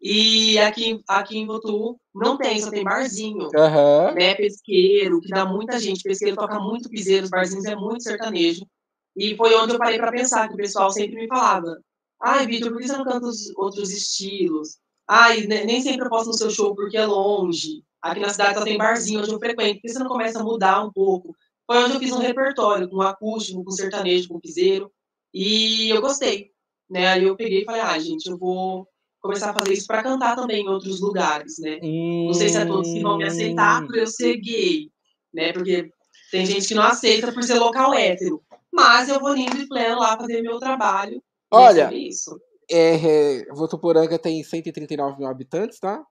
E aqui, aqui em Botu não tem, só tem barzinho. Uhum. Né, pesqueiro, que dá muita gente. Pesqueiro toca muito piseiro, os barzinhos é muito sertanejo. E foi onde eu parei para pensar, que o pessoal sempre me falava: ai, Vitor, por que você não canta os outros estilos? Ai, nem sempre eu posso no seu show porque é longe. Aqui na cidade só tem barzinho onde eu frequento. Por que você não começa a mudar um pouco? Foi onde eu fiz um repertório com acústico, com sertanejo, com piseiro. E eu gostei. Né? Aí eu peguei e falei, ah, gente, eu vou começar a fazer isso para cantar também em outros lugares, né? Hum... Não sei se é todos que vão me aceitar por eu ser gay, né? Porque tem gente que não aceita por ser local hétero. Mas eu vou indo e pleno lá fazer meu trabalho. Olha, isso. É, Votuporanga tem 139 mil habitantes, tá?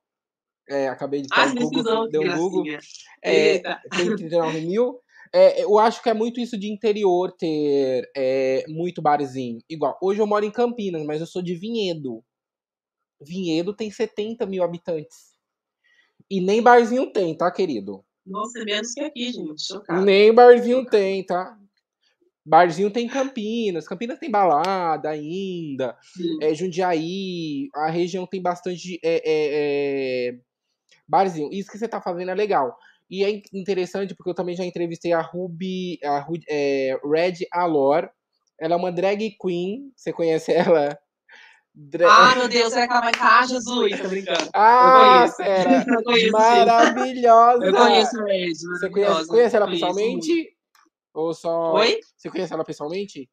É, acabei de ah, um Google, deu um Google. É, 139 mil. É, eu acho que é muito isso de interior ter é, muito barzinho. Igual, hoje eu moro em Campinas, mas eu sou de Vinhedo. Vinhedo tem 70 mil habitantes. E nem barzinho tem, tá, querido? Nossa, é menos que aqui, gente. Chocado. Nem barzinho tem, tá? Barzinho tem Campinas. Campinas tem balada ainda. É, Jundiaí. A região tem bastante é, é, é, barzinho. Isso que você tá fazendo é legal. E é interessante porque eu também já entrevistei a Ruby, a é, Red Alor. Ela é uma drag queen. Você conhece ela? Dra... Ah, meu Deus, será que ela vai estar? Jesus, tô brincando. Ah, era maravilhosa. Eu conheço a Red. Você conhece, conhece ela pessoalmente? Muito. Ou só. Oi? Você conhece ela pessoalmente?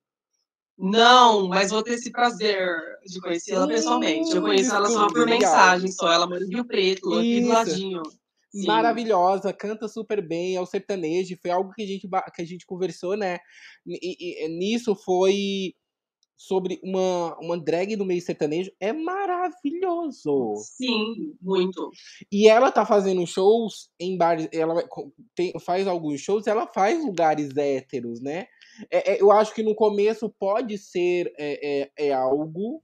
Não, mas vou ter esse prazer de conhecê-la pessoalmente. Eu conheço ela só por mensagem, só. Ela mora em Rio Preto, aqui do ladinho. Sim. maravilhosa, canta super bem, é o sertanejo, foi algo que a gente, que a gente conversou, né? E, e, nisso foi sobre uma, uma drag do meio sertanejo, é maravilhoso. Sim, muito. E ela tá fazendo shows em bares, ela tem, faz alguns shows, ela faz lugares héteros, né? É, é, eu acho que no começo pode ser é, é, é algo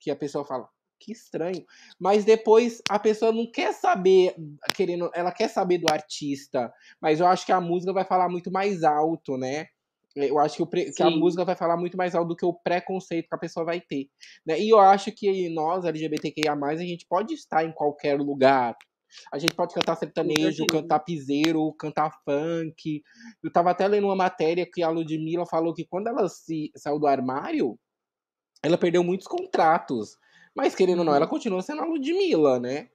que a pessoa fala, que estranho. Mas depois a pessoa não quer saber, querendo, ela quer saber do artista, mas eu acho que a música vai falar muito mais alto, né? Eu acho que, o pre... que, a música vai falar muito mais alto do que o preconceito que a pessoa vai ter. Né? E eu acho que nós, LGBTQIA, a gente pode estar em qualquer lugar. A gente pode cantar sertanejo, cantar piseiro, cantar funk. Eu tava até lendo uma matéria que a Ludmilla falou que quando ela se saiu do armário, ela perdeu muitos contratos. Mas, querendo ou não, ela uhum. continua sendo a Ludmilla, né?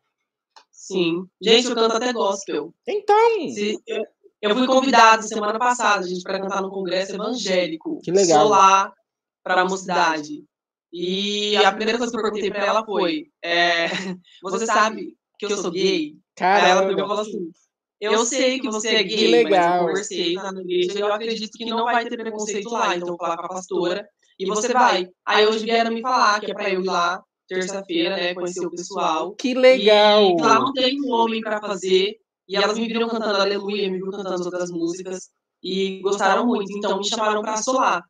Sim. Gente, eu canto até gospel. Então. Se, eu, eu fui convidada semana passada, gente, para cantar no congresso evangélico. Que legal. Lá para a mocidade. E a primeira coisa que eu perguntei para ela foi: é, Você sabe que eu sou gay? Caramba. Aí ela pegou e falou assim: Eu sei que você é gay, que legal. mas eu conversei lá na igreja e eu acredito que não vai ter preconceito lá. Então vou falar com a pastora e você vai. Aí hoje vieram me falar que é para eu ir lá terça-feira, né, conhecer o pessoal. Que legal! E lá não tem um homem para fazer. E elas me viram cantando Aleluia, me viram cantando outras músicas. E gostaram muito, então me chamaram para solar.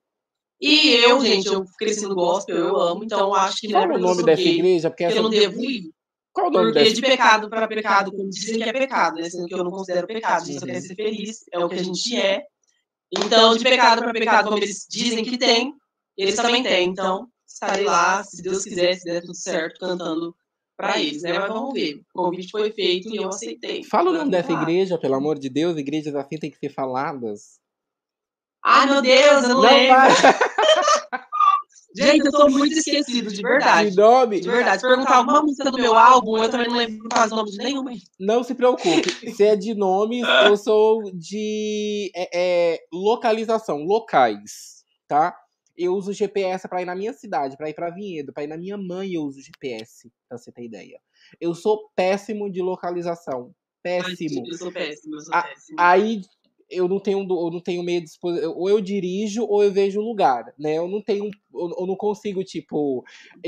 E eu, gente, eu cresci no gospel, eu amo, então acho que Qual não é o nome dessa gay, igreja? Porque eu não devo ir. Qual o nome Porque dessa? de pecado para pecado, como dizem que é pecado, né? Sendo que eu não considero pecado, a gente só quer ser feliz, é o que a gente é. Então, de pecado para pecado, como eles dizem que tem, eles também têm. Então, estarei lá, se Deus quiser, se der tudo certo, cantando para eles, né? Mas vamos ver. O convite foi feito e eu aceitei. Fala o nome dessa igreja, pelo amor de Deus. Igrejas assim têm que ser faladas. Ai, meu Deus, eu não, não lembro. Gente, eu sou muito esquecido, de verdade. De nome? De verdade. Se perguntar alguma música do meu álbum, eu também não lembro quase o nome de nenhuma. Não se preocupe. Se é de nomes, eu sou de é, é, localização, locais, tá? Eu uso GPS para ir na minha cidade, para ir para Vinhedo, para ir na minha mãe eu uso GPS, pra você ter ideia. Eu sou péssimo de localização. Péssimo. Ai, eu sou péssimo, eu sou péssimo. Aí eu não tenho eu não tenho meio de ou eu dirijo ou eu vejo o lugar, né? Eu não tenho eu não consigo tipo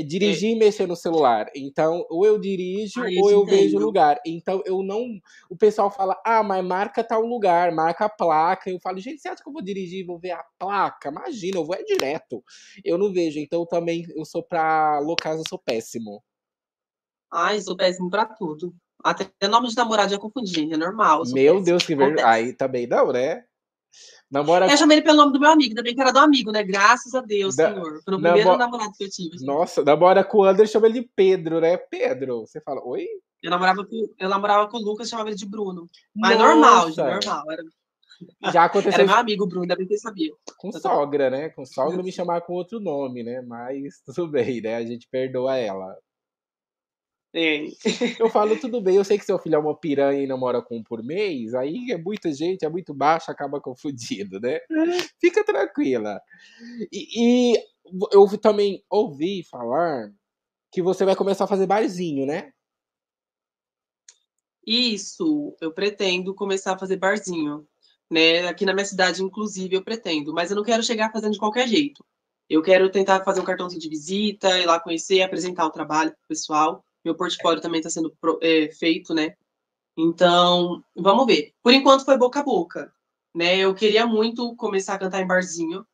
dirigir é. e mexer no celular. Então, ou eu dirijo Ai, ou eu entendo. vejo o lugar. Então, eu não o pessoal fala: "Ah, mas marca tal lugar, marca a placa". Eu falo: "Gente, você acha que eu vou dirigir e vou ver a placa? Imagina, eu vou é direto". Eu não vejo. Então, também eu sou para locais eu sou péssimo. Ai, sou péssimo para tudo. Até nome de namorado já confundi, é normal. Meu Deus, que vergonha. Aí também não, né? Namora... Eu chamei ele pelo nome do meu amigo, ainda bem que era do amigo, né? Graças a Deus, da... Senhor. Foi o primeiro Namo... namorado que eu tive. Nossa, namora com o André, chama ele de Pedro, né? Pedro. Você fala, oi? Eu namorava com, eu namorava com o Lucas, chamava ele de Bruno. Mas Nossa. normal, de normal. Era... Já aconteceu. Era meu amigo, Bruno, ainda bem que ele sabia. Com sogra, né? Com sogra me chamar com outro nome, né? Mas tudo bem, né? A gente perdoa ela. É. Eu falo, tudo bem, eu sei que seu filho é uma piranha e namora com um por mês, aí é muita gente, é muito baixo, acaba confundindo, né? Fica tranquila. E, e eu também ouvi falar que você vai começar a fazer barzinho, né? Isso, eu pretendo começar a fazer barzinho. Né? Aqui na minha cidade, inclusive, eu pretendo, mas eu não quero chegar fazendo de qualquer jeito. Eu quero tentar fazer um cartãozinho de visita, ir lá conhecer, apresentar o trabalho para o pessoal meu portfólio também está sendo é, feito, né? Então, vamos ver. Por enquanto foi boca a boca, né? Eu queria muito começar a cantar em barzinho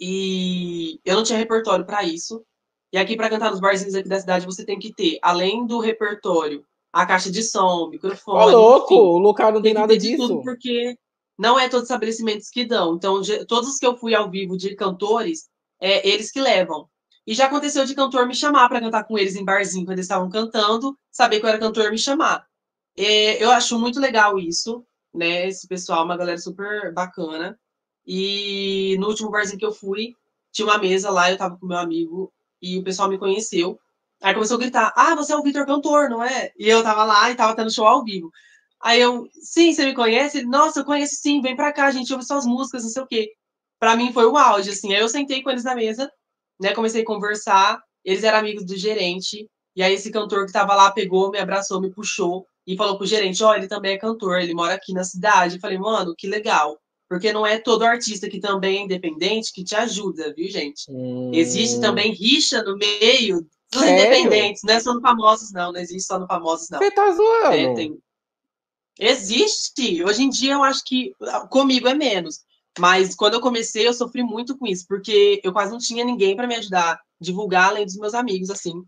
e eu não tinha repertório para isso. E aqui para cantar nos barzinhos aqui da cidade você tem que ter, além do repertório, a caixa de som, microfone. Ô, louco, enfim, o local não tem, tem nada disso. porque não é todos os estabelecimentos que dão. Então, todos os que eu fui ao vivo de cantores, é eles que levam. E já aconteceu de cantor me chamar para cantar com eles em barzinho, quando eles estavam cantando, saber que eu era cantor me chamar. É, eu acho muito legal isso, né? Esse pessoal, uma galera super bacana. E no último barzinho que eu fui, tinha uma mesa lá, eu tava com meu amigo, e o pessoal me conheceu. Aí começou a gritar: Ah, você é o Vitor Cantor, não é? E eu tava lá e tava tendo show ao vivo. Aí eu, sim, você me conhece? Ele, Nossa, eu conheço sim, vem pra cá, a gente ouve suas músicas, não sei o quê. Pra mim foi o auge, assim. Aí eu sentei com eles na mesa, né? Comecei a conversar, eles eram amigos do gerente, e aí esse cantor que estava lá pegou, me abraçou, me puxou e falou pro gerente: Ó, oh, ele também é cantor, ele mora aqui na cidade. Eu falei, mano, que legal. Porque não é todo artista que também é independente que te ajuda, viu, gente? Hum... Existe também rixa no meio dos Sério? independentes, não é só no famosos, não. Não existe só no famosos, não. Você tá zoando? É, tem... Existe. Hoje em dia eu acho que comigo é menos. Mas quando eu comecei, eu sofri muito com isso, porque eu quase não tinha ninguém para me ajudar a divulgar, além dos meus amigos, assim.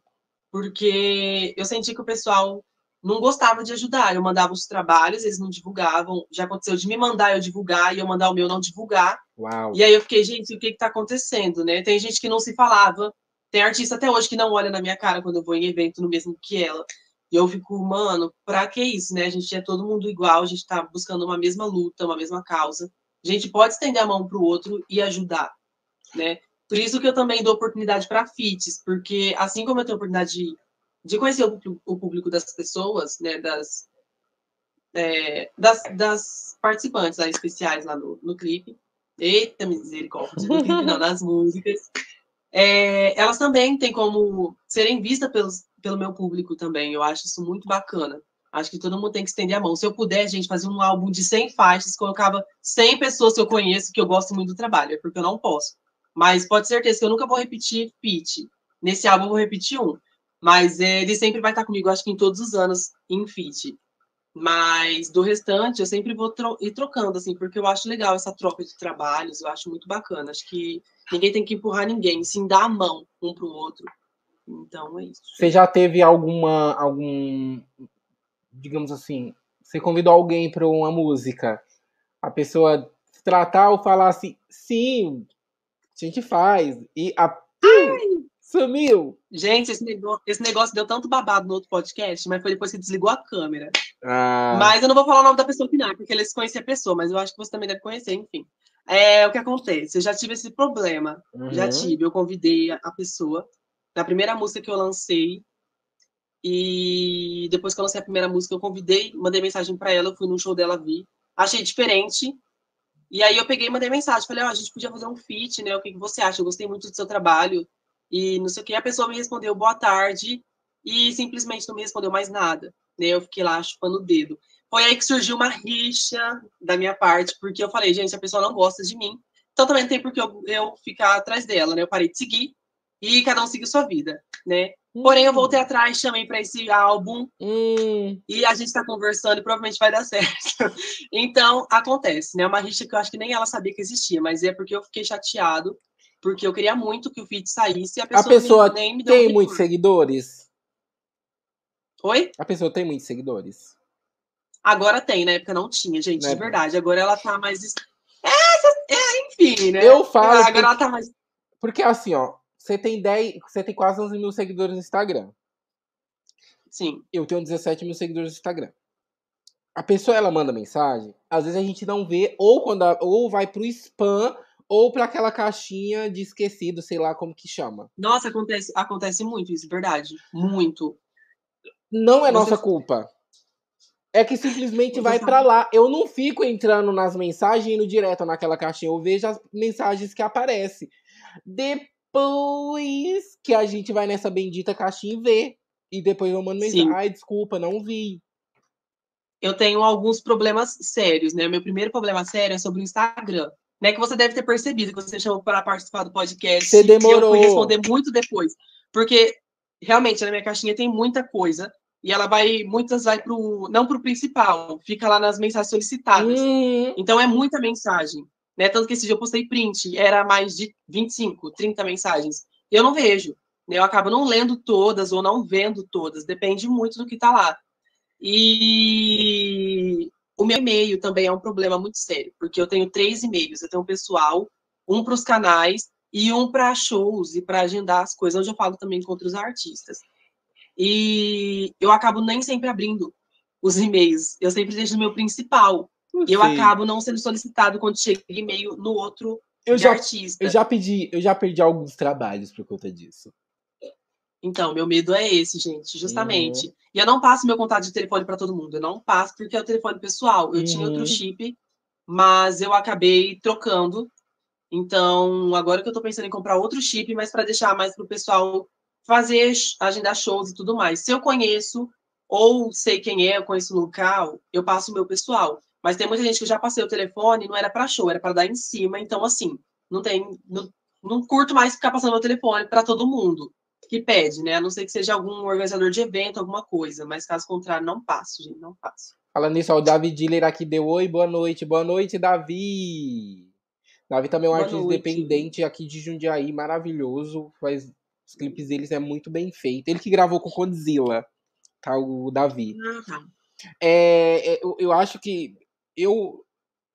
Porque eu senti que o pessoal não gostava de ajudar. Eu mandava os trabalhos, eles não divulgavam. Já aconteceu de me mandar eu divulgar e eu mandar o meu não divulgar. Uau. E aí eu fiquei, gente, o que está acontecendo, né? Tem gente que não se falava. Tem artista até hoje que não olha na minha cara quando eu vou em evento no mesmo que ela. E eu fico, mano, pra que isso, né? A gente é todo mundo igual, a gente tá buscando uma mesma luta, uma mesma causa a gente pode estender a mão para o outro e ajudar, né? Por isso que eu também dou oportunidade para FITs, porque assim como eu tenho oportunidade de, de conhecer o, o, público das pessoas, né, das, é, das, das, participantes lá, especiais lá no, no clipe, eita misericórdia, no clipe não, nas músicas, é, elas também têm como serem vistas pelo meu público também, eu acho isso muito bacana. Acho que todo mundo tem que estender a mão. Se eu puder, gente, fazer um álbum de 100 faixas, colocava 100 pessoas que eu conheço, que eu gosto muito do trabalho, é porque eu não posso. Mas pode ter certeza que eu nunca vou repetir feat. Nesse álbum eu vou repetir um. Mas ele sempre vai estar comigo, acho que em todos os anos, em feat. Mas do restante, eu sempre vou tro ir trocando, assim, porque eu acho legal essa troca de trabalhos, eu acho muito bacana. Acho que ninguém tem que empurrar ninguém, sim dar a mão um para o outro. Então é isso. Você já teve alguma algum digamos assim, você convidou alguém para uma música, a pessoa tratar ou falar assim, sim, a gente faz, e a Ai! sumiu. Gente, esse negócio, esse negócio deu tanto babado no outro podcast, mas foi depois que desligou a câmera. Ah. Mas eu não vou falar o nome da pessoa final, porque eles conhecem a pessoa, mas eu acho que você também deve conhecer, enfim. É o que acontece. Eu já tive esse problema. Uhum. Já tive. Eu convidei a pessoa. Na primeira música que eu lancei, e depois que eu lancei a primeira música, eu convidei, mandei mensagem para ela, eu fui no show dela, vi. Achei diferente. E aí eu peguei e mandei mensagem. Falei, ó, oh, a gente podia fazer um feat, né? O que, que você acha? Eu gostei muito do seu trabalho. E não sei o que. A pessoa me respondeu boa tarde e simplesmente não me respondeu mais nada. Né? Eu fiquei lá chupando o dedo. Foi aí que surgiu uma rixa da minha parte, porque eu falei, gente, a pessoa não gosta de mim. Então também tem porque eu, eu ficar atrás dela, né? Eu parei de seguir e cada um seguiu sua vida, né? Porém, eu voltei hum. atrás, chamei para esse álbum hum. e a gente está conversando e provavelmente vai dar certo. então, acontece, né? Uma rixa que eu acho que nem ela sabia que existia, mas é porque eu fiquei chateado, porque eu queria muito que o feat saísse e a pessoa, a pessoa nem, nem me deu tem um muitos seguidores? Oi? A pessoa tem muitos seguidores? Agora tem, na época não tinha, gente, de verdade. Agora ela tá mais é, é, enfim, né? Eu falo. Agora porque, ela tá mais. Porque assim, ó, você tem 10. Você tem quase 11 mil seguidores no Instagram. Sim. Eu tenho 17 mil seguidores no Instagram. A pessoa ela manda mensagem, às vezes a gente não vê, ou quando a, ou vai pro spam, ou para aquela caixinha de esquecido, sei lá como que chama. Nossa, acontece, acontece muito isso, verdade. Muito. Não é Você... nossa culpa. É que simplesmente vai para lá. Eu não fico entrando nas mensagens e indo direto naquela caixinha. Eu vejo as mensagens que aparecem. Depois que a gente vai nessa bendita caixinha e vê. E depois eu mando mensagem. Ai, desculpa, não vi. Eu tenho alguns problemas sérios, né? Meu primeiro problema sério é sobre o Instagram. Né, que você deve ter percebido que você chamou para participar do podcast. Você demorou. eu fui responder muito depois. Porque realmente na minha caixinha tem muita coisa e ela vai, muitas vai pro, não pro principal, fica lá nas mensagens solicitadas. Hum. Então é muita mensagem, né? Tanto que esse dia eu postei print, era mais de 25, 30 mensagens. Eu não vejo, né? Eu acabo não lendo todas ou não vendo todas, depende muito do que tá lá. E o meu e-mail também é um problema muito sério, porque eu tenho três e-mails, eu tenho um pessoal, um para os canais e um para shows e para agendar as coisas, onde eu falo também com outros artistas. E eu acabo nem sempre abrindo os e-mails. Eu sempre deixo no meu principal. Eu acabo não sendo solicitado quando chega e-mail no outro eu já, artista. Eu já pedi, eu já perdi alguns trabalhos por conta disso. Então, meu medo é esse, gente, justamente. Uhum. E eu não passo meu contato de telefone para todo mundo. Eu não passo porque é o telefone pessoal. Eu uhum. tinha outro uhum. chip, mas eu acabei trocando. Então, agora que eu estou pensando em comprar outro chip, mas para deixar mais para o pessoal fazer, agendar shows e tudo mais. Se eu conheço ou sei quem é, eu conheço o local, eu passo o meu pessoal. Mas tem muita gente que já passei o telefone, não era para show, era para dar em cima. Então, assim, não tem. Não, não curto mais ficar passando meu telefone para todo mundo que pede, né? A não ser que seja algum organizador de evento, alguma coisa. Mas caso contrário, não passo, gente, não passo. Falando nisso, ó, o Davi Diller aqui deu oi, boa noite. Boa noite, Davi. Davi também é um boa artista noite. independente aqui de Jundiaí, maravilhoso. Faz os clipes deles é muito bem feito. Ele que gravou com Godzilla, tá? O Davi. Uhum. É, eu, eu acho que eu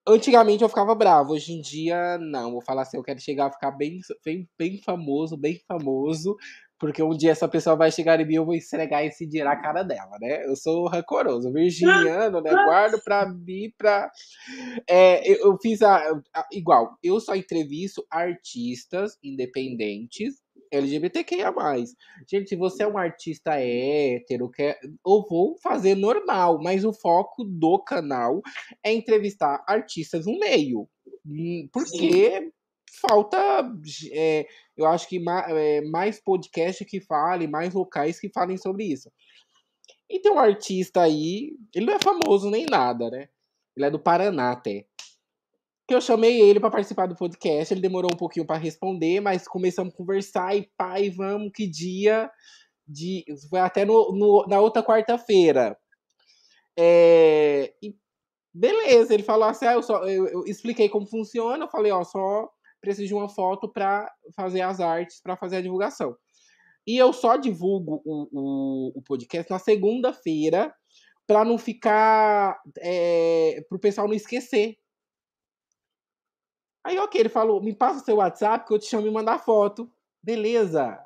Antigamente eu ficava bravo, hoje em dia não. Vou falar assim, eu quero chegar a ficar bem, bem, bem famoso, bem famoso, porque um dia essa pessoa vai chegar em mim e eu vou esfregar esse dia na cara dela, né? Eu sou rancoroso, virginiano, né? Guardo pra mim, pra. É, eu, eu fiz a, a, Igual, eu só entrevisto artistas independentes LGBTQIA. Gente, se você é um artista hétero, quer, eu vou fazer normal, mas o foco do canal é entrevistar artistas no meio. Hum, porque Sim. falta. É, eu acho que mais, é, mais podcast que falem, mais locais que falem sobre isso. E tem um artista aí, ele não é famoso nem nada, né? Ele é do Paraná até que eu chamei ele para participar do podcast. Ele demorou um pouquinho para responder, mas começamos a conversar e pai, vamos, que dia de foi até no, no na outra quarta-feira. É, e beleza, ele falou assim, ah, eu, só, eu, eu, expliquei como funciona, eu falei, ó, só preciso de uma foto para fazer as artes, para fazer a divulgação. E eu só divulgo o, o, o podcast na segunda-feira para não ficar, é, para o pessoal não esquecer Aí, ok, ele falou: me passa seu WhatsApp que eu te chamo e mandar foto. Beleza.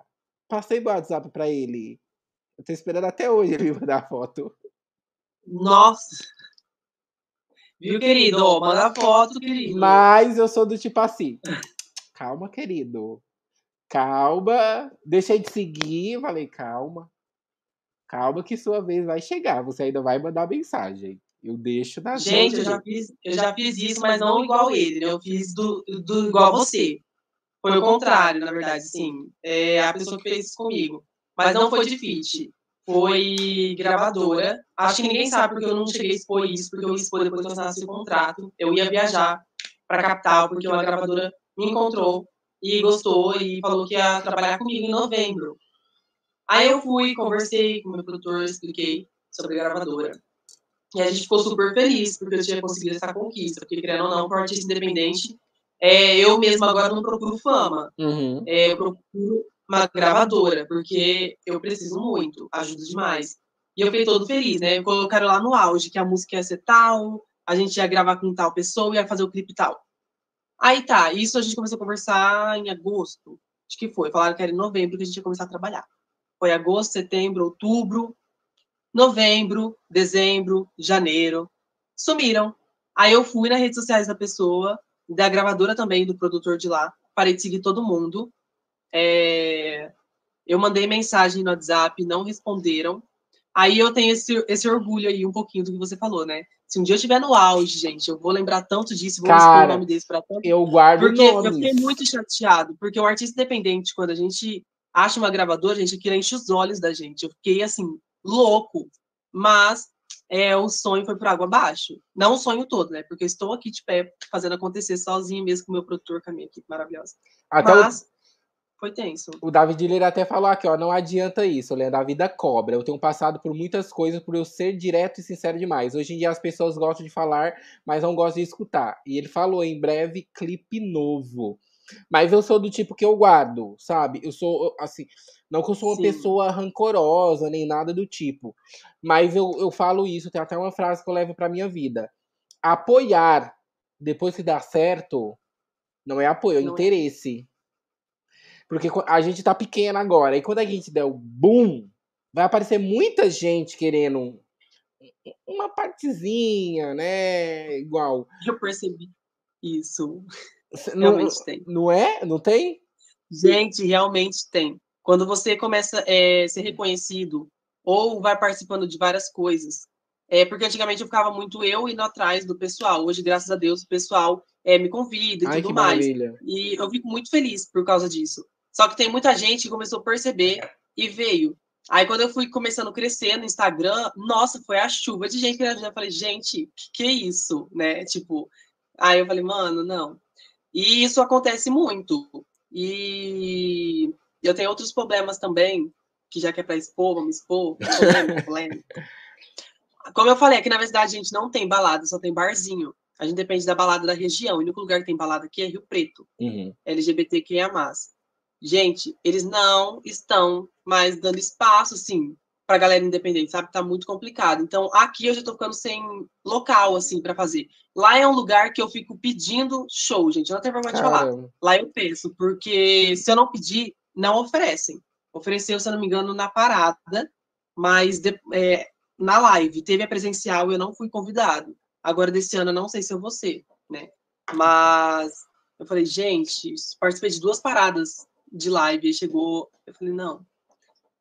Passei o WhatsApp pra ele. Eu tô esperando até hoje ele mandar foto. Nossa! Viu, querido? Manda foto, querido. Mas eu sou do tipo assim. Calma, querido. Calma. Deixei de seguir. Falei, calma. Calma que sua vez vai chegar. Você ainda vai mandar mensagem. Eu deixo na Gente, eu já, fiz, eu já fiz isso, mas não igual ele, né? Eu fiz do, do igual você. Foi o contrário, na verdade, sim. É a pessoa que fez isso comigo. Mas não foi de fit. Foi gravadora. Acho que ninguém sabe porque eu não cheguei a expor isso, porque eu expor depois que eu assinasse o contrato. Eu ia viajar para a capital, porque uma gravadora me encontrou e gostou e falou que ia trabalhar comigo em novembro. Aí eu fui, conversei com o meu produtor, expliquei sobre a gravadora. E a gente ficou super feliz porque eu tinha conseguido essa conquista, porque querendo ou não, para um artista independente, é, eu mesma agora não procuro fama. Uhum. É, eu procuro uma gravadora, porque eu preciso muito, ajuda demais. E eu fiquei todo feliz, né? Colocaram lá no auge que a música ia ser tal, a gente ia gravar com tal pessoa, ia fazer o clipe tal. Aí tá, isso a gente começou a conversar em agosto. Acho que foi. Falaram que era em novembro que a gente ia começar a trabalhar. Foi agosto, setembro, outubro, novembro, dezembro, janeiro. Sumiram. Aí eu fui nas redes sociais da pessoa, da gravadora também, do produtor de lá. Parei de seguir todo mundo. É... Eu mandei mensagem no WhatsApp, não responderam. Aí eu tenho esse, esse orgulho aí, um pouquinho do que você falou, né? Se um dia eu estiver no auge, gente, eu vou lembrar tanto disso, vou Cara, o nome deles para tanto. Eu guardo Porque nomes. eu fiquei muito chateado, porque o artista independente, quando a gente acha uma gravadora, gente, aquilo enche os olhos da gente. Eu fiquei assim, louco. Mas é, o sonho foi por água abaixo. Não o sonho todo, né? Porque eu estou aqui de pé fazendo acontecer sozinho, mesmo com o meu produtor, com a minha equipe maravilhosa. Até Mas foi tenso. o, o David Lira até falou aqui, ó, não adianta isso, Leandro, a vida cobra. Eu tenho passado por muitas coisas por eu ser direto e sincero demais. Hoje em dia as pessoas gostam de falar, mas não gostam de escutar. E ele falou, em breve, clipe novo. Mas eu sou do tipo que eu guardo, sabe? Eu sou, assim, não que eu sou uma Sim. pessoa rancorosa, nem nada do tipo. Mas eu, eu falo isso, tem até uma frase que eu levo pra minha vida. Apoiar depois que dá certo, não é apoio, é Não é. interesse. Porque co- a gente tá pequena agora. E quando a gente der o boom, vai aparecer muita gente querendo um- uma partezinha, né? Igual. Eu percebi isso. Não, Realmente tem. não é? Não tem? Gente, realmente tem. Quando você começa a ser reconhecido ou vai participando de várias coisas, é porque antigamente eu ficava muito eu indo atrás do pessoal. Hoje, graças a Deus, o pessoal é, me convida e Ai, tudo mais. maravilha. E eu fico muito feliz por causa disso. Só que tem muita gente que começou a perceber e veio. Aí, quando eu fui começando a crescer no Instagram, nossa, foi a chuva de gente que eu já falei, gente, que que é isso, né? Tipo, aí eu falei, mano, não. E isso acontece muito. E eu tenho outros problemas também, que já que é para expor, vamos expor, polêmica, polêmica. Como eu falei, aqui na cidade a gente não tem balada, só tem barzinho. A gente depende da balada da região. O único lugar que tem balada aqui é Rio Preto. Uhum. LGBTQIA+. Gente, eles não estão mais dando espaço, assim, pra galera independente, sabe? Tá muito complicado. Então, aqui eu já tô ficando sem local, assim, pra fazer. Lá é um lugar que eu fico pedindo show, gente. Eu não tenho vergonha de falar. Lá eu peço, porque se eu não pedir, não oferecem. Ofereceu, se eu não me engano, na parada, mas de- é, na live. Teve a presencial, eu não fui convidado. Agora, desse ano, eu não sei se eu vou ser, né? Mas eu falei, gente, participei de duas paradas de live, aí chegou, eu falei, não.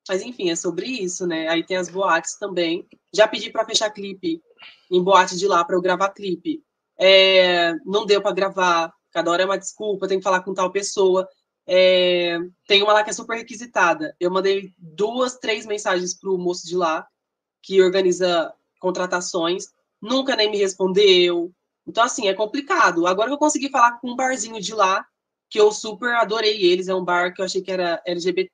Mas enfim, é sobre isso, né? Aí tem as boates também. Já pedi para fechar clipe em boate de lá para eu gravar clipe. É, não deu para gravar. Cada hora é uma desculpa, tem que falar com tal pessoa. É, tem uma lá que é super requisitada. Eu mandei duas, três mensagens pro moço de lá, que organiza contratações. Nunca nem me respondeu. Então, assim, é complicado. Agora que eu consegui falar com um barzinho de lá, que eu super adorei eles. É um bar que eu achei que era LGBT,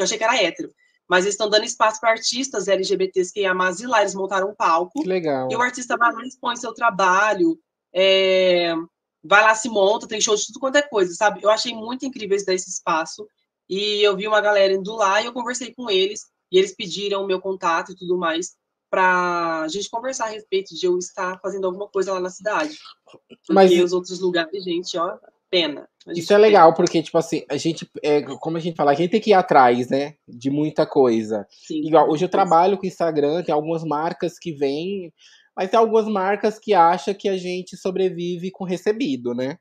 que eu achei que era hétero. Mas eles estão dando espaço para artistas LGBTs que amam e lá eles montaram um palco. Que legal. E o artista vai lá, expõe seu trabalho, é, vai lá, se monta, tem show de tudo quanto é coisa, sabe? Eu achei muito incrível dar esse espaço. E eu vi uma galera indo lá e eu conversei com eles. E eles pediram o meu contato e tudo mais para a gente conversar a respeito de eu estar fazendo alguma coisa lá na cidade. Porque Mas- os outros lugares, gente, ó, pena. Isso é legal, porque, tipo assim, a gente, é, como a gente fala, a gente tem que ir atrás, né? De muita coisa. Sim. Igual, hoje eu trabalho com Instagram, tem algumas marcas que vêm, mas tem algumas marcas que acham que a gente sobrevive com recebido, né?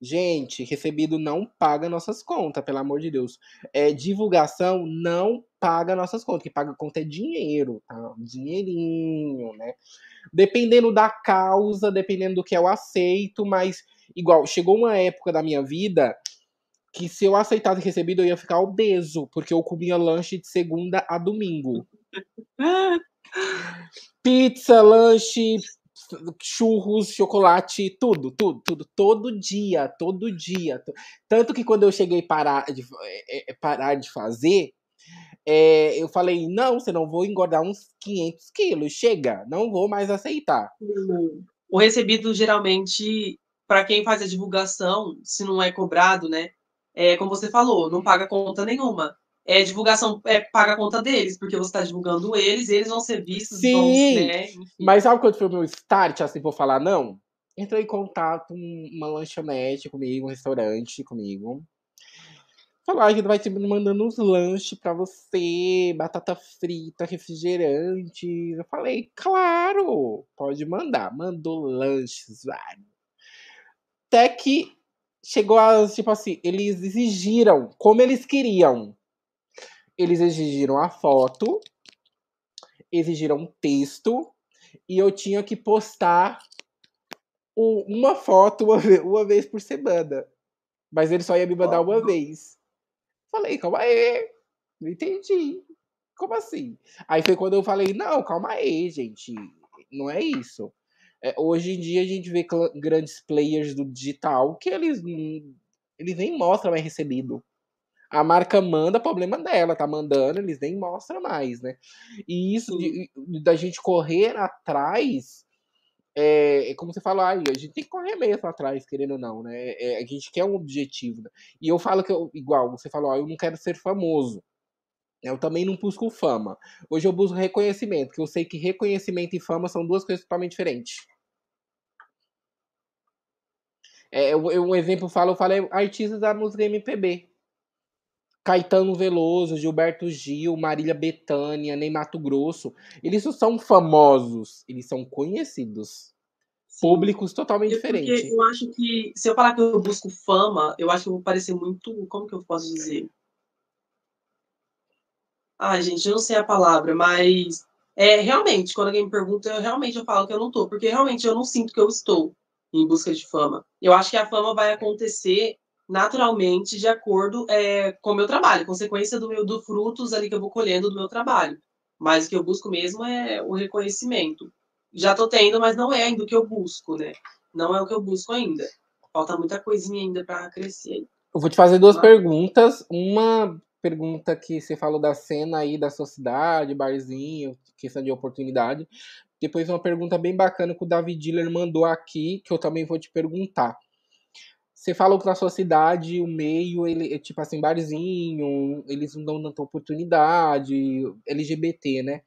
Gente, recebido não paga nossas contas, pelo amor de Deus. É, divulgação não paga nossas contas. Quem paga conta é dinheiro, tá? Dinheirinho, né? Dependendo da causa, dependendo do que eu aceito, mas igual, chegou uma época da minha vida que se eu aceitasse recebido eu ia ficar obeso, porque eu comia lanche de segunda a domingo. Pizza, lanche, churros, chocolate, tudo, tudo, tudo, todo dia, todo dia. Tanto que quando eu cheguei a parar de, é, é, parar de fazer, é, eu falei, não, você não vou engordar uns 500 quilos, chega, não vou mais aceitar. O recebido, geralmente, para quem faz a divulgação, se não é cobrado, né? É, como você falou, não paga conta nenhuma. É divulgação, é, paga a conta deles, porque você está divulgando eles, eles vão ser vistos, Sim, vão, né? Enfim. Mas sabe quando foi o meu start, assim, por falar não? entrou em contato uma lanchonete comigo, um restaurante comigo. Falou, a gente vai te mandando uns lanches pra você, batata frita, refrigerante. Eu falei, claro, pode mandar. Mandou lanches, vários. Até que chegou a, tipo assim, eles exigiram como eles queriam. Eles exigiram a foto, exigiram um texto, e eu tinha que postar uma foto uma vez, uma vez por semana. Mas ele só ia me mandar uma vez. Falei, calma aí. Não entendi. Como assim? Aí foi quando eu falei, não, calma aí, gente. Não é isso. É, hoje em dia a gente vê grandes players do digital que eles, eles nem mostram mais recebido. A marca manda, problema dela, tá mandando, eles nem mostram mais, né? E isso de, da gente correr atrás é, é, como você falou, a gente tem que correr mesmo atrás, querendo ou não, né? É, a gente quer um objetivo. Né? E eu falo que, eu, igual, você falou, ó, eu não quero ser famoso. Eu também não busco fama. Hoje eu busco reconhecimento, que eu sei que reconhecimento e fama são duas coisas totalmente diferentes. É, eu, eu, um exemplo falo, eu falei artistas da música MPB. Caetano Veloso, Gilberto Gil, Marília Bethânia, Ney Mato Grosso. Eles não são famosos, eles são conhecidos. Sim. Públicos totalmente eu, diferentes. eu acho que, se eu falar que eu busco fama, eu acho que eu vou parecer muito. Como que eu posso dizer? Ah, gente, eu não sei a palavra, mas é realmente, quando alguém me pergunta, eu realmente eu falo que eu não tô, porque realmente eu não sinto que eu estou em busca de fama. Eu acho que a fama vai acontecer naturalmente de acordo é, com o meu trabalho, consequência do meu do frutos ali que eu vou colhendo do meu trabalho. Mas o que eu busco mesmo é o reconhecimento. Já estou tendo, mas não é ainda o que eu busco, né? Não é o que eu busco ainda. Falta muita coisinha ainda para crescer. Eu vou te fazer duas mas... perguntas. Uma pergunta que você falou da cena aí da sociedade, barzinho, questão de oportunidade. Depois uma pergunta bem bacana que o David Diller mandou aqui, que eu também vou te perguntar. Você falou que na sua cidade o meio, ele é tipo assim, barzinho, eles não dão tanta oportunidade, LGBT, né?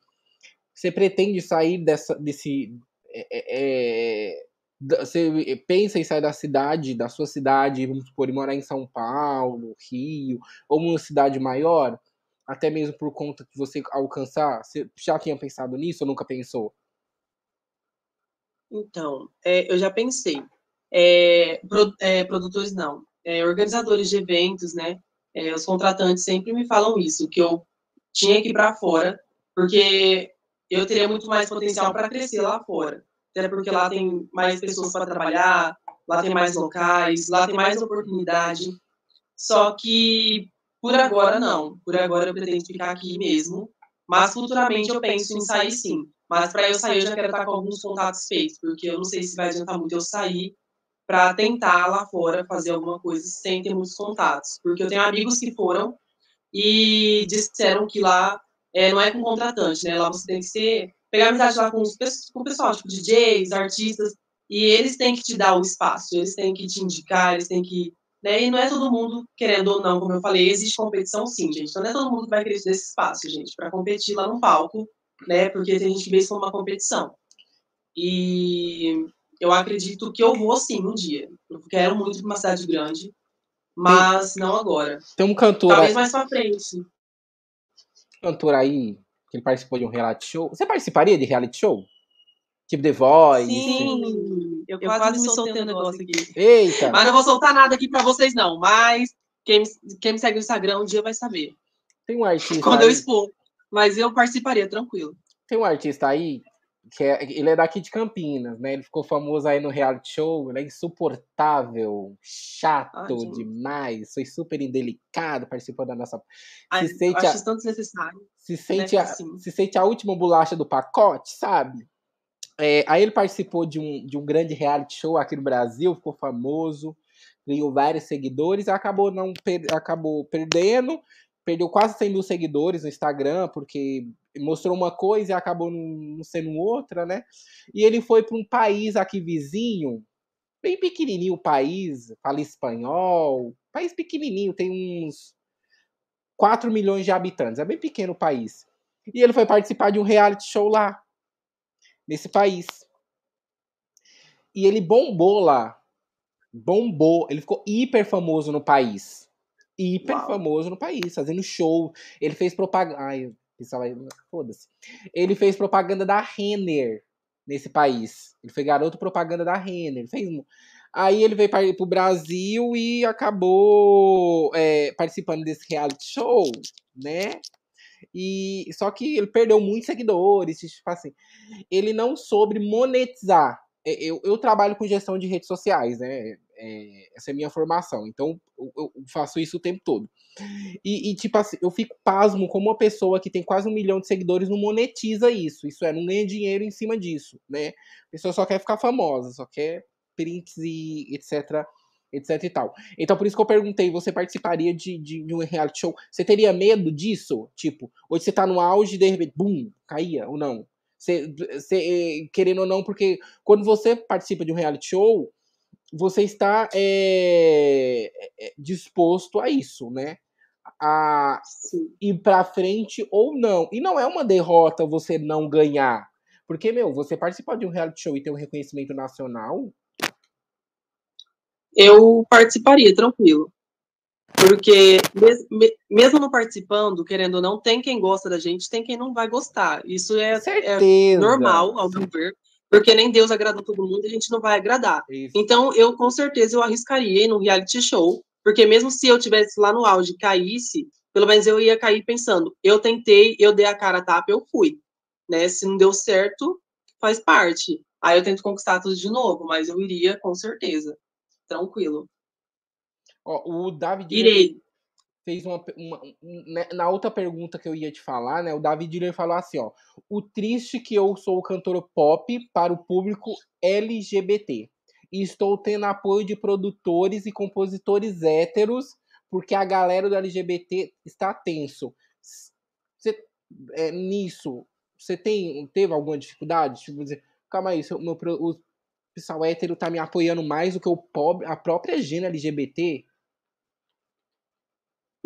Você pretende sair dessa, desse. É, é, é você pensa em sair da cidade, da sua cidade, vamos supor, e morar em São Paulo, Rio, ou uma cidade maior, até mesmo por conta que você alcançar? Você já tinha pensado nisso ou nunca pensou? Então, é, eu já pensei é, pro, é, produtores não, é, organizadores de eventos, né? É, os contratantes sempre me falam isso, que eu tinha que ir para fora, porque eu teria muito mais potencial para crescer lá fora. Até porque lá tem mais pessoas para trabalhar, lá tem mais locais, lá tem mais oportunidade. Só que por agora não. Por agora eu pretendo ficar aqui mesmo. Mas futuramente eu penso em sair sim. Mas para eu sair eu já quero estar com alguns contatos feitos, porque eu não sei se vai adiantar muito eu sair para tentar lá fora fazer alguma coisa sem ter muitos contatos. Porque eu tenho amigos que foram e disseram que lá é, não é com contratante, né? Lá você tem que ser, pegar amizade lá com, os, com o pessoal, tipo DJs, artistas, e eles têm que te dar o espaço, eles têm que te indicar, eles têm que. Né? E não é todo mundo, querendo ou não, como eu falei, existe competição sim, gente. Então não é todo mundo que vai querer esse espaço, gente, para competir lá no palco, né? Porque tem gente que vê isso como uma competição. E eu acredito que eu vou sim um dia. Eu quero muito uma cidade grande, mas tem, não agora. Tem um cantor. Talvez mais pra frente. Cantor aí que ele participou de um reality show. Você participaria de reality show? Tipo The Voice? Sim, eu, eu quase, me soltei um negócio aqui. Eita! Mas não vou soltar nada aqui pra vocês, não. Mas quem, quem me segue no Instagram um dia vai saber. Tem um artista. Quando aí... eu expor. Mas eu participaria, tranquilo. Tem um artista aí que é, ele é daqui de Campinas, né? Ele ficou famoso aí no reality show, ele é insuportável, chato Ai, demais, foi super indelicado, participou da nossa. Ai, se sente acho a... tanto desnecessário. Se sente, né? a, assim. se sente a última bolacha do pacote, sabe? É, aí ele participou de um, de um grande reality show aqui no Brasil, ficou famoso, ganhou vários seguidores, acabou não per, acabou perdendo, perdeu quase 100 mil seguidores no Instagram, porque mostrou uma coisa e acabou não sendo outra, né? E ele foi para um país aqui vizinho, bem pequenininho o país, fala espanhol, país pequenininho, tem uns 4 milhões de habitantes, é bem pequeno o país. E ele foi participar de um reality show lá, nesse país. E ele bombou lá. Bombou. Ele ficou hiper famoso no país. Hiper Uau. famoso no país, fazendo show. Ele fez propaganda. Ai, pessoal, foda-se. Ele fez propaganda da Renner nesse país. Ele foi garoto propaganda da Renner. Ele fez. Aí ele veio para o Brasil e acabou é, participando desse reality show, né? E só que ele perdeu muitos seguidores, tipo assim. Ele não soube monetizar. É, eu, eu trabalho com gestão de redes sociais, né? É, essa é a minha formação. Então, eu, eu faço isso o tempo todo. E, e, tipo assim, eu fico pasmo como uma pessoa que tem quase um milhão de seguidores não monetiza isso. Isso é, não ganha dinheiro em cima disso, né? A pessoa só quer ficar famosa, só quer prints e etc etc e tal. Então, por isso que eu perguntei, você participaria de, de, de, um reality show? Você teria medo disso? Tipo, hoje você tá no auge e de repente, bum, caía ou não? Você, querendo ou não, porque quando você participa de um reality show, você está é, disposto a isso, né? A Sim. ir pra frente ou não. E não é uma derrota você não ganhar. Porque, meu, você participar de um reality show e ter um reconhecimento nacional, eu participaria, tranquilo. Porque mesmo não participando, querendo ou não, tem quem gosta da gente, tem quem não vai gostar. Isso é, é normal, ao meu ver, porque nem Deus agrada todo mundo e a gente não vai agradar. Isso. Então, eu com certeza eu arriscaria no reality show, porque mesmo se eu tivesse lá no auge e caísse, pelo menos eu ia cair pensando, eu tentei, eu dei a cara a tapa, eu fui. Né? Se não deu certo, faz parte. Aí eu tento conquistar tudo de novo, mas eu iria com certeza tranquilo. Ó, o David Irei. Fez uma, uma, né, na outra pergunta que eu ia te falar, né? O David Diller falou assim, ó: "O triste que eu sou cantor pop para o público LGBT e estou tendo apoio de produtores e compositores héteros porque a galera do LGBT está tenso. Você é, nisso, você tem teve alguma dificuldade? Tipo dizer, calma aí, seu, meu, o pessoal hétero tá me apoiando mais do que o pobre, a própria gênero LGBT?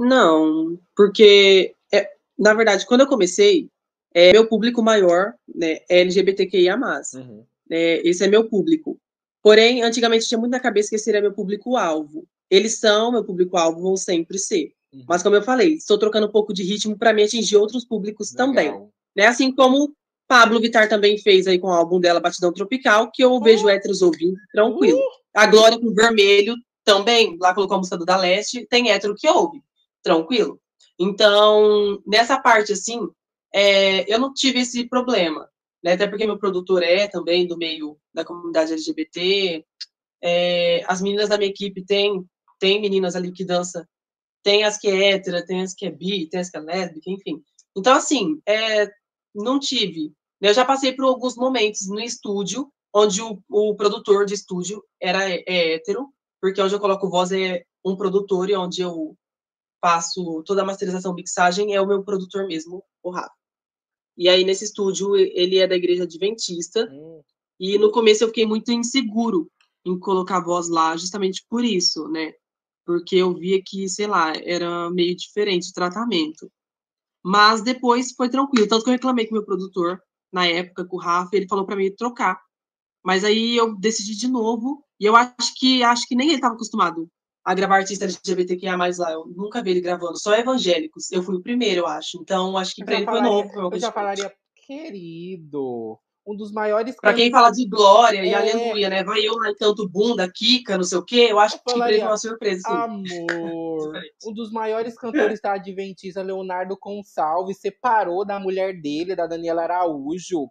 Não, porque, é, na verdade, quando eu comecei, é, meu público maior né, é LGBTQIA+. Uhum. É, esse é meu público. Porém, antigamente tinha muito na cabeça que esse seria meu público-alvo. Eles são meu público-alvo, vão sempre ser. Uhum. Mas, como eu falei, estou trocando um pouco de ritmo para me atingir outros públicos Legal. também. Né? Assim como Pablo Vittar também fez aí com o álbum dela, Batidão Tropical, que eu uh, vejo héteros ouvindo, tranquilo. Uh, a Glória com Vermelho também, lá colocou a música do Da Leste, tem hétero que ouve, tranquilo. Então, nessa parte, assim, é, eu não tive esse problema, né? Até porque meu produtor é também do meio da comunidade LGBT. É, as meninas da minha equipe têm, tem meninas ali que dançam, tem as que é hétera, tem as que é bi, tem as que é lésbica, enfim. Então, assim, é, não tive eu já passei por alguns momentos no estúdio, onde o, o produtor de estúdio era é hétero, porque onde eu coloco voz é um produtor e onde eu faço toda a masterização, mixagem, é o meu produtor mesmo, o Rafa. E aí, nesse estúdio, ele é da igreja adventista, hum. e no começo eu fiquei muito inseguro em colocar a voz lá, justamente por isso, né? Porque eu via que, sei lá, era meio diferente o tratamento. Mas depois foi tranquilo, tanto que eu reclamei com o meu produtor, na época com o Rafa, ele falou para mim trocar. Mas aí eu decidi de novo, e eu acho que acho que nem ele estava acostumado a gravar artista LGBTQIA mais lá. Eu nunca vi ele gravando, só evangélicos. Eu fui o primeiro, eu acho. Então, acho que para ele falaria, foi novo. eu já falaria, querido, um dos maiores. Para quem fala de glória é... e aleluia, né? Vai eu lá canto bunda, Kika, não sei o quê. Eu acho eu que falaria, ele uma surpresa. Assim. Amor. um dos maiores cantores da Adventista, Leonardo Consalves, separou da mulher dele, da Daniela Araújo.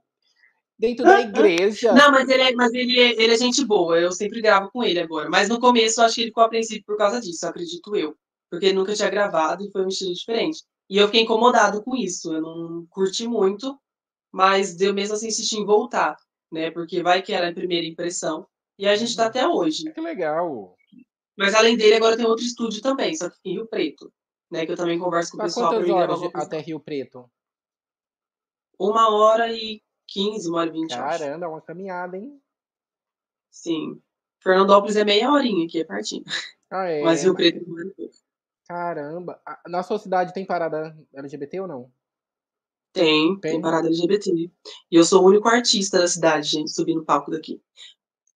Dentro da igreja. Não, mas ele é, mas ele é, ele é gente boa. Eu sempre gravo com ele agora. Mas no começo eu acho que ele ficou apreensivo por causa disso, acredito eu. Porque ele nunca tinha gravado e foi um estilo diferente. E eu fiquei incomodado com isso. Eu não curti muito mas deu mesmo assim insistir em voltar, né? Porque vai que era a primeira impressão. E a gente tá até hoje. Que legal. Mas além dele, agora tem outro estúdio também, só que em Rio Preto, né? Que eu também converso com o pessoal. Quantas horas até Rio Preto? Uma hora e quinze, uma hora e vinte. Caramba, é uma caminhada, hein? Sim. Fernandópolis é meia horinha aqui, é pertinho. Ah, é? Mas Rio Preto é Caramba. Na sua cidade tem parada LGBT ou não? Tem, tem parada LGBT. E eu sou o único artista da cidade, gente, subir no palco daqui.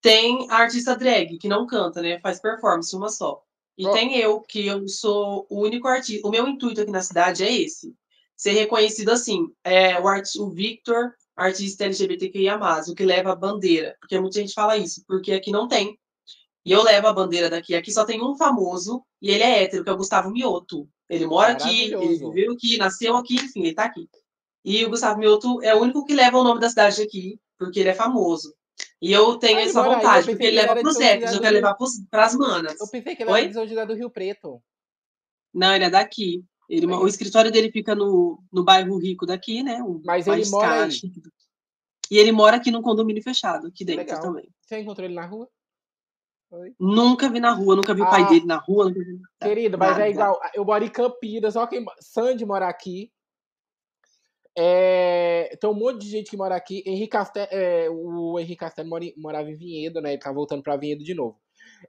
Tem a artista drag, que não canta, né? Faz performance, uma só. E oh. tem eu, que eu sou o único artista. O meu intuito aqui na cidade é esse. Ser reconhecido assim. É, o, art... o Victor, artista LGBTQIA+, o que leva a bandeira. Porque muita gente fala isso, porque aqui não tem. E eu levo a bandeira daqui. Aqui só tem um famoso, e ele é hétero, que é o Gustavo Mioto. Ele mora aqui, ele viveu aqui, nasceu aqui, enfim, ele tá aqui. E o Gustavo Mioto é o único que leva o nome da cidade aqui, porque ele é famoso. E eu tenho essa vontade, porque ele leva pros héteros, eu quero levar pros, pras manas. Eu pensei que ele era de do Rio Preto. Não, ele é daqui. Ele, o escritório dele fica no, no bairro rico daqui, né? Um Mas ele mora aí. E ele mora aqui num condomínio fechado, aqui dentro Legal. também. Você encontrou ele na rua? Nunca vi na rua, nunca vi ah, o pai ah. dele na rua. Nunca vi... Querido, mas é igual. Eu moro em Campinas, só quem. Sandy mora aqui. É, tem um monte de gente que mora aqui. Henrique Castelo, é, o Henrique Castelo mora, morava em Vinhedo, né? Ele tá voltando pra Vinhedo de novo.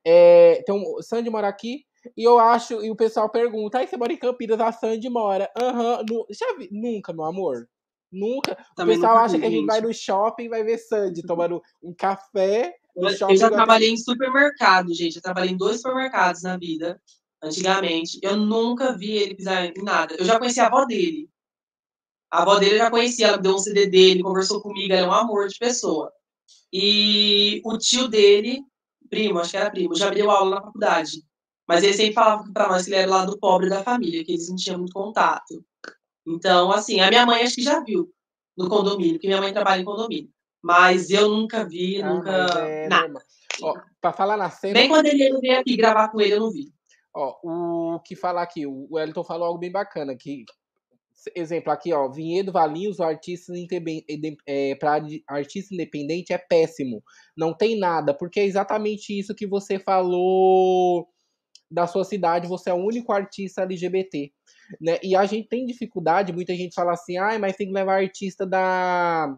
É, um, Sandy mora aqui. E eu acho, e o pessoal pergunta, aí você mora em Campinas, a Sandy mora. Aham, uhum, já vi, nunca, meu amor. Nunca. Também o pessoal acha vi, que a gente vai no shopping e vai ver Sandy tomando um café. Eu, eu já trabalhei em supermercado, gente. Eu trabalhei em dois supermercados na vida, antigamente. Eu nunca vi ele pisar em nada. Eu já conheci a avó dele. A avó dele eu já conhecia, ela deu um CD dele, conversou comigo, ela é um amor de pessoa. E o tio dele, primo, acho que era primo, já deu aula na faculdade. Mas ele sempre falava para nós que ele era lá do pobre da família, que eles não tinham muito contato. Então, assim, a minha mãe acho que já viu no condomínio, porque minha mãe trabalha em condomínio. Mas eu nunca vi, ah, nunca. É, nada. Ó, pra falar na cena. Nem quando ele veio aqui gravar com ele, eu não vi. Ó, o que falar aqui, o Wellington falou algo bem bacana, que exemplo aqui, ó, Vinhedo Valinhos, o artista é, para artista independente é péssimo. Não tem nada, porque é exatamente isso que você falou da sua cidade, você é o único artista LGBT. Né? E a gente tem dificuldade, muita gente fala assim, ah, mas tem que levar artista da,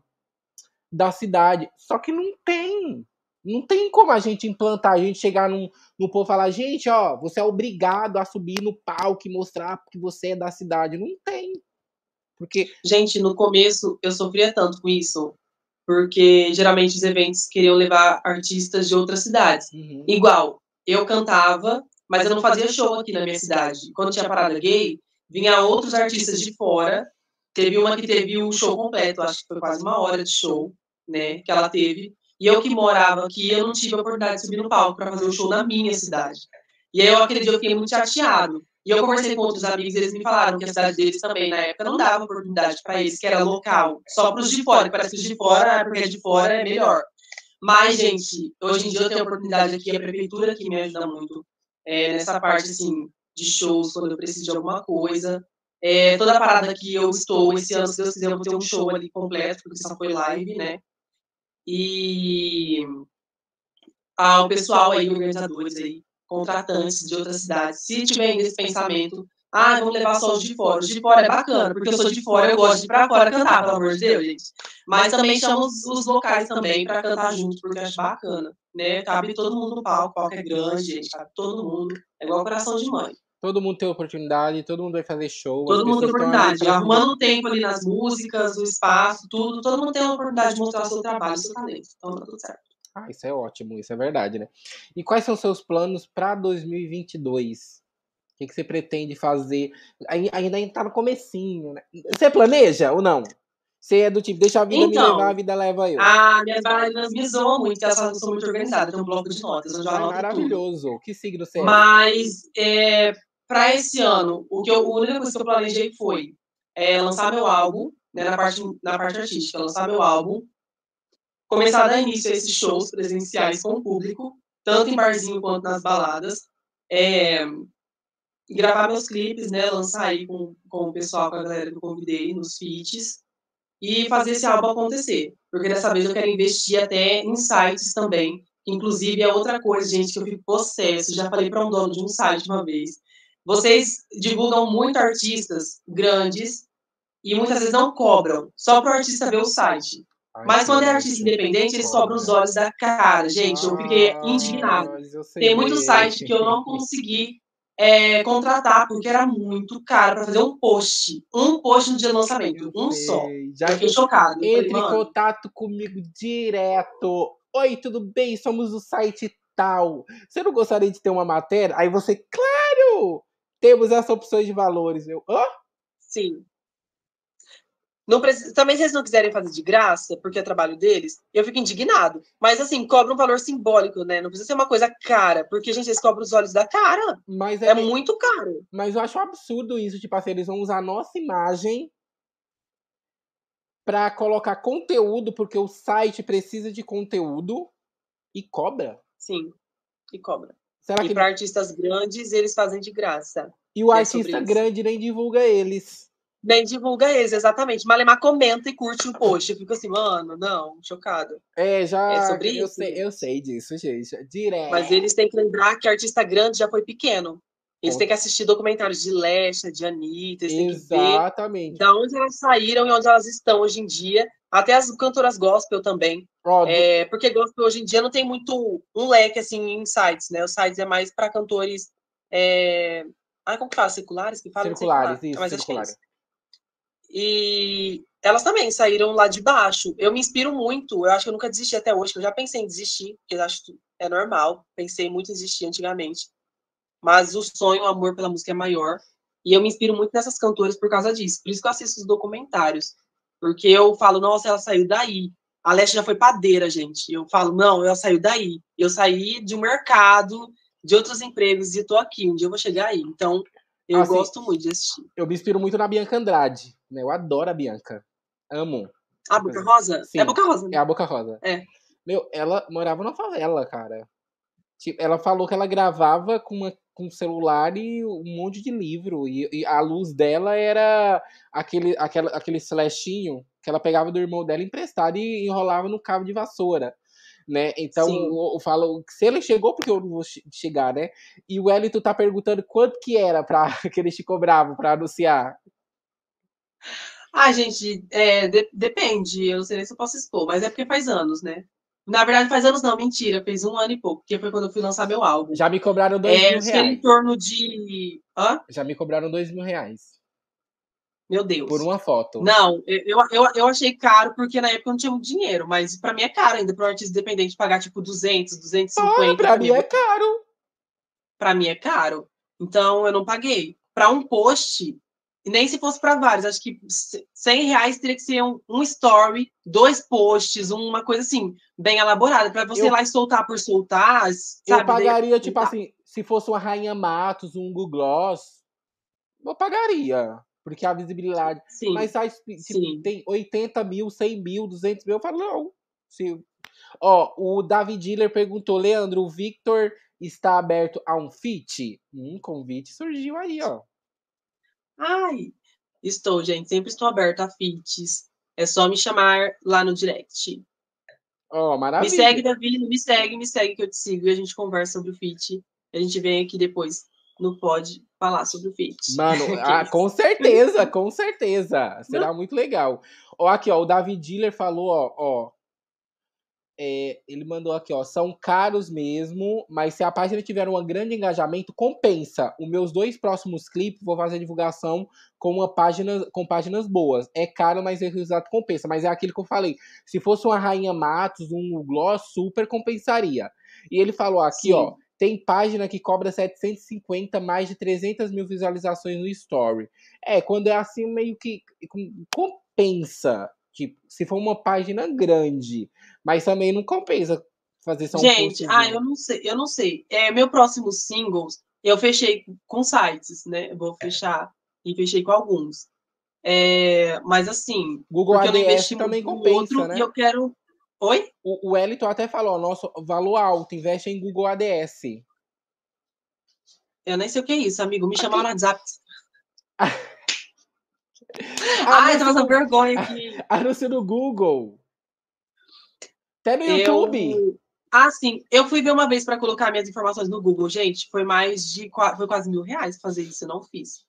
da cidade. Só que não tem. Não tem como a gente implantar, a gente chegar num, no povo e falar, gente, ó, você é obrigado a subir no palco e mostrar que você é da cidade. Não tem. Porque. Gente, no começo eu sofria tanto com isso. Porque geralmente os eventos queriam levar artistas de outras cidades. Uhum. Igual, eu cantava, mas eu não fazia show aqui na minha cidade. Quando tinha parada gay, vinha outros artistas de fora. Teve uma que teve o show completo, acho que foi quase uma hora de show, né? Que ela teve. E eu que morava aqui, eu não tive a oportunidade de subir no palco para fazer o show na minha cidade. E aí eu aquele dia eu fiquei muito chateado. E eu conversei com outros amigos, eles me falaram que a cidade deles também, na época, não dava oportunidade para eles, que era local, só para os de fora. Parece que os de fora, porque é de fora é melhor. Mas, gente, hoje em dia eu tenho oportunidade aqui, a prefeitura que me ajuda muito é, nessa parte, assim, de shows, quando eu preciso de alguma coisa. É, toda a parada que eu estou, esse ano, se Deus quiser, eu vou ter um show ali completo, porque só foi live, né? E ao ah, pessoal aí, organizadores aí, contratantes de outras cidades, se tiverem esse pensamento, ah, vamos levar só os de fora. Os de fora é bacana, porque eu sou de fora, eu gosto de ir pra fora cantar, pelo amor de Deus, gente. Mas também chamo os, os locais também para cantar juntos, porque eu acho bacana, né? Cabe todo mundo no palco, o palco é grande, gente, cabe todo mundo. É igual coração de mãe. Todo mundo tem oportunidade, todo mundo vai fazer show. Todo mundo tem oportunidade. Arrumando o tempo ali nas músicas, o espaço, tudo. Todo mundo tem a oportunidade de mostrar o seu trabalho, o seu talento. Então tá tudo certo. Ah, isso é ótimo, isso é verdade, né? E quais são os seus planos para 2022? O que, que você pretende fazer? Ainda está no comecinho, né? Você planeja ou não? Você é do tipo, deixa a vida então, me levar, a vida leva eu. Ah, minhas bailarinas me zoam muito, elas são muito organizadas, tem um bloco de notas, eu já anoto Maravilhoso. Tudo. Que signo você é? Mas, é, para esse ano, o que eu, a única coisa que eu planejei foi é, lançar meu álbum, né, na, parte, na parte artística, lançar meu álbum, começar a dar início a esses shows presenciais com o público, tanto em barzinho quanto nas baladas. É, gravar meus clipes, né? Lançar aí com, com o pessoal, com a galera que eu convidei nos feats. E fazer esse álbum acontecer. Porque dessa vez eu quero investir até em sites também. Inclusive, é outra coisa, gente, que eu fico possesso. Já falei para um dono de um site uma vez. Vocês divulgam muito artistas grandes e muitas vezes não cobram, só para o artista ver o site. Mas quando é artista independente, ele sobra os olhos da cara. Gente, eu fiquei ah, indignado. Tem muito site que eu não consegui é, contratar, porque era muito caro para fazer um post. Um post no dia do lançamento, um só. Já fiquei chocado. Entre em contato comigo direto. Oi, tudo bem? Somos do site tal. Você não gostaria de ter uma matéria? Aí você, claro! Temos essas opções de valores. Eu, oh? Sim. Não precisa, também se eles não quiserem fazer de graça, porque é trabalho deles, eu fico indignado. Mas assim, cobra um valor simbólico, né? Não precisa ser uma coisa cara, porque, gente, eles cobram os olhos da cara. Mas é, é muito caro. Mas eu acho um absurdo isso, tipo assim, eles vão usar a nossa imagem para colocar conteúdo, porque o site precisa de conteúdo e cobra. Sim, e cobra. Será e que... para artistas grandes, eles fazem de graça. E o é artista grande nem divulga eles. Nem divulga eles, exatamente. Malemar comenta e curte o post. Eu fico assim, mano, não, chocado. É, já. É sobre eu isso. Sei, eu sei disso, gente. Direto. Mas eles têm que lembrar que artista grande já foi pequeno. Eles têm que assistir documentários de Lesha, de Anitta, eles Exatamente. têm que ver da onde elas saíram e onde elas estão hoje em dia. Até as cantoras gospel também. É, porque gospel hoje em dia não tem muito um leque assim em sites, né? Os sites é mais para cantores. É... Ah, como que fala? Seculares que falam? Circulares, isso, Mas circulares. E elas também saíram lá de baixo. Eu me inspiro muito, eu acho que eu nunca desisti até hoje, eu já pensei em desistir, porque eu acho que é normal, pensei muito em desistir antigamente. Mas o sonho, o amor pela música é maior. E eu me inspiro muito nessas cantoras por causa disso. Por isso que eu assisto os documentários. Porque eu falo, nossa, ela saiu daí. A Leste já foi padeira, gente. Eu falo, não, ela saiu daí. Eu saí de um mercado, de outros empregos, e estou aqui. Um dia eu vou chegar aí. Então, eu assim, gosto muito de assistir. Eu me inspiro muito na Bianca Andrade. Né? Eu adoro a Bianca. Amo. A Boca Rosa? Sim, é a Boca Rosa. Né? É a Boca Rosa. É. Meu, ela morava na favela, cara. Tipo, ela falou que ela gravava com, uma, com um celular e um monte de livro. E, e, a luz dela era aquele, aquele, aquele slashinho que ela pegava do irmão dela emprestado e enrolava no cabo de vassoura. Né? Então, eu, eu, falo, se ele chegou, porque eu não vou chegar, né? E o Elito tá perguntando quanto que era para que eles te cobravam para anunciar. Ah, gente, é, de, depende. Eu não sei nem se eu posso expor, mas é porque faz anos, né? Na verdade, faz anos não, mentira. Fez um ano e pouco, porque foi quando eu fui lançar meu álbum. Já me cobraram dois é, mil reais. em torno de. Hã? Já me cobraram dois mil reais. Meu Deus. Por uma foto. Não, eu, eu, eu achei caro porque na época eu não tinha muito dinheiro, mas para mim é caro ainda para um artista independente pagar tipo 200, 250. Ah, para mim é caro. Para mim é caro. Então eu não paguei. Para um post, e nem se fosse para vários, acho que 100 reais teria que ser um, um story, dois posts, uma coisa assim, bem elaborada, para você eu, ir lá e soltar por soltar. Sabe? Eu pagaria, tipo assim, se fosse uma Rainha Matos, um Google Gloss, eu pagaria. Porque a visibilidade. Sim, mas tipo, tem 80 mil, 100 mil, 200 mil. Eu falo, não. Se... Ó, o David Diller perguntou, Leandro, o Victor está aberto a um fit? Um convite surgiu aí, ó. Ai, estou, gente. Sempre estou aberta a fits. É só me chamar lá no direct. Oh, maravilha. Me segue, Davi, me segue, me segue que eu te sigo e a gente conversa sobre o fit. A gente vem aqui depois no Pod falar sobre o fit. Mano, ah, com certeza, com certeza. Será muito legal. Ó, aqui, ó, o David Diller falou, ó, ó, é, ele mandou aqui, ó, são caros mesmo, mas se a página tiver um grande engajamento, compensa. Os meus dois próximos clipes vou fazer divulgação com uma página com páginas boas. É caro, mas o resultado compensa. Mas é aquilo que eu falei. Se fosse uma Rainha Matos, um Gloss, super compensaria. E ele falou aqui, Sim. ó, tem página que cobra 750, mais de 300 mil visualizações no Story. É, quando é assim, meio que compensa. Tipo, se for uma página grande, mas também não compensa fazer só um Gente, ah, eu não sei, eu não sei. É, meu próximo singles, eu fechei com sites, né? Eu vou é. fechar e fechei com alguns. É, mas assim, Google ADS eu não investi também compensa, outro, né? E eu quero. Oi? O, o até falou, nosso valor alto, investe em Google ADS. Eu nem sei o que é isso, amigo. Me chamaram no WhatsApp. Ai, eu tô fazendo vergonha aqui. Anúncio no Google. Até no YouTube. Eu... Ah, sim. Eu fui ver uma vez para colocar minhas informações no Google, gente. Foi mais de foi quase mil reais fazer isso, eu não fiz.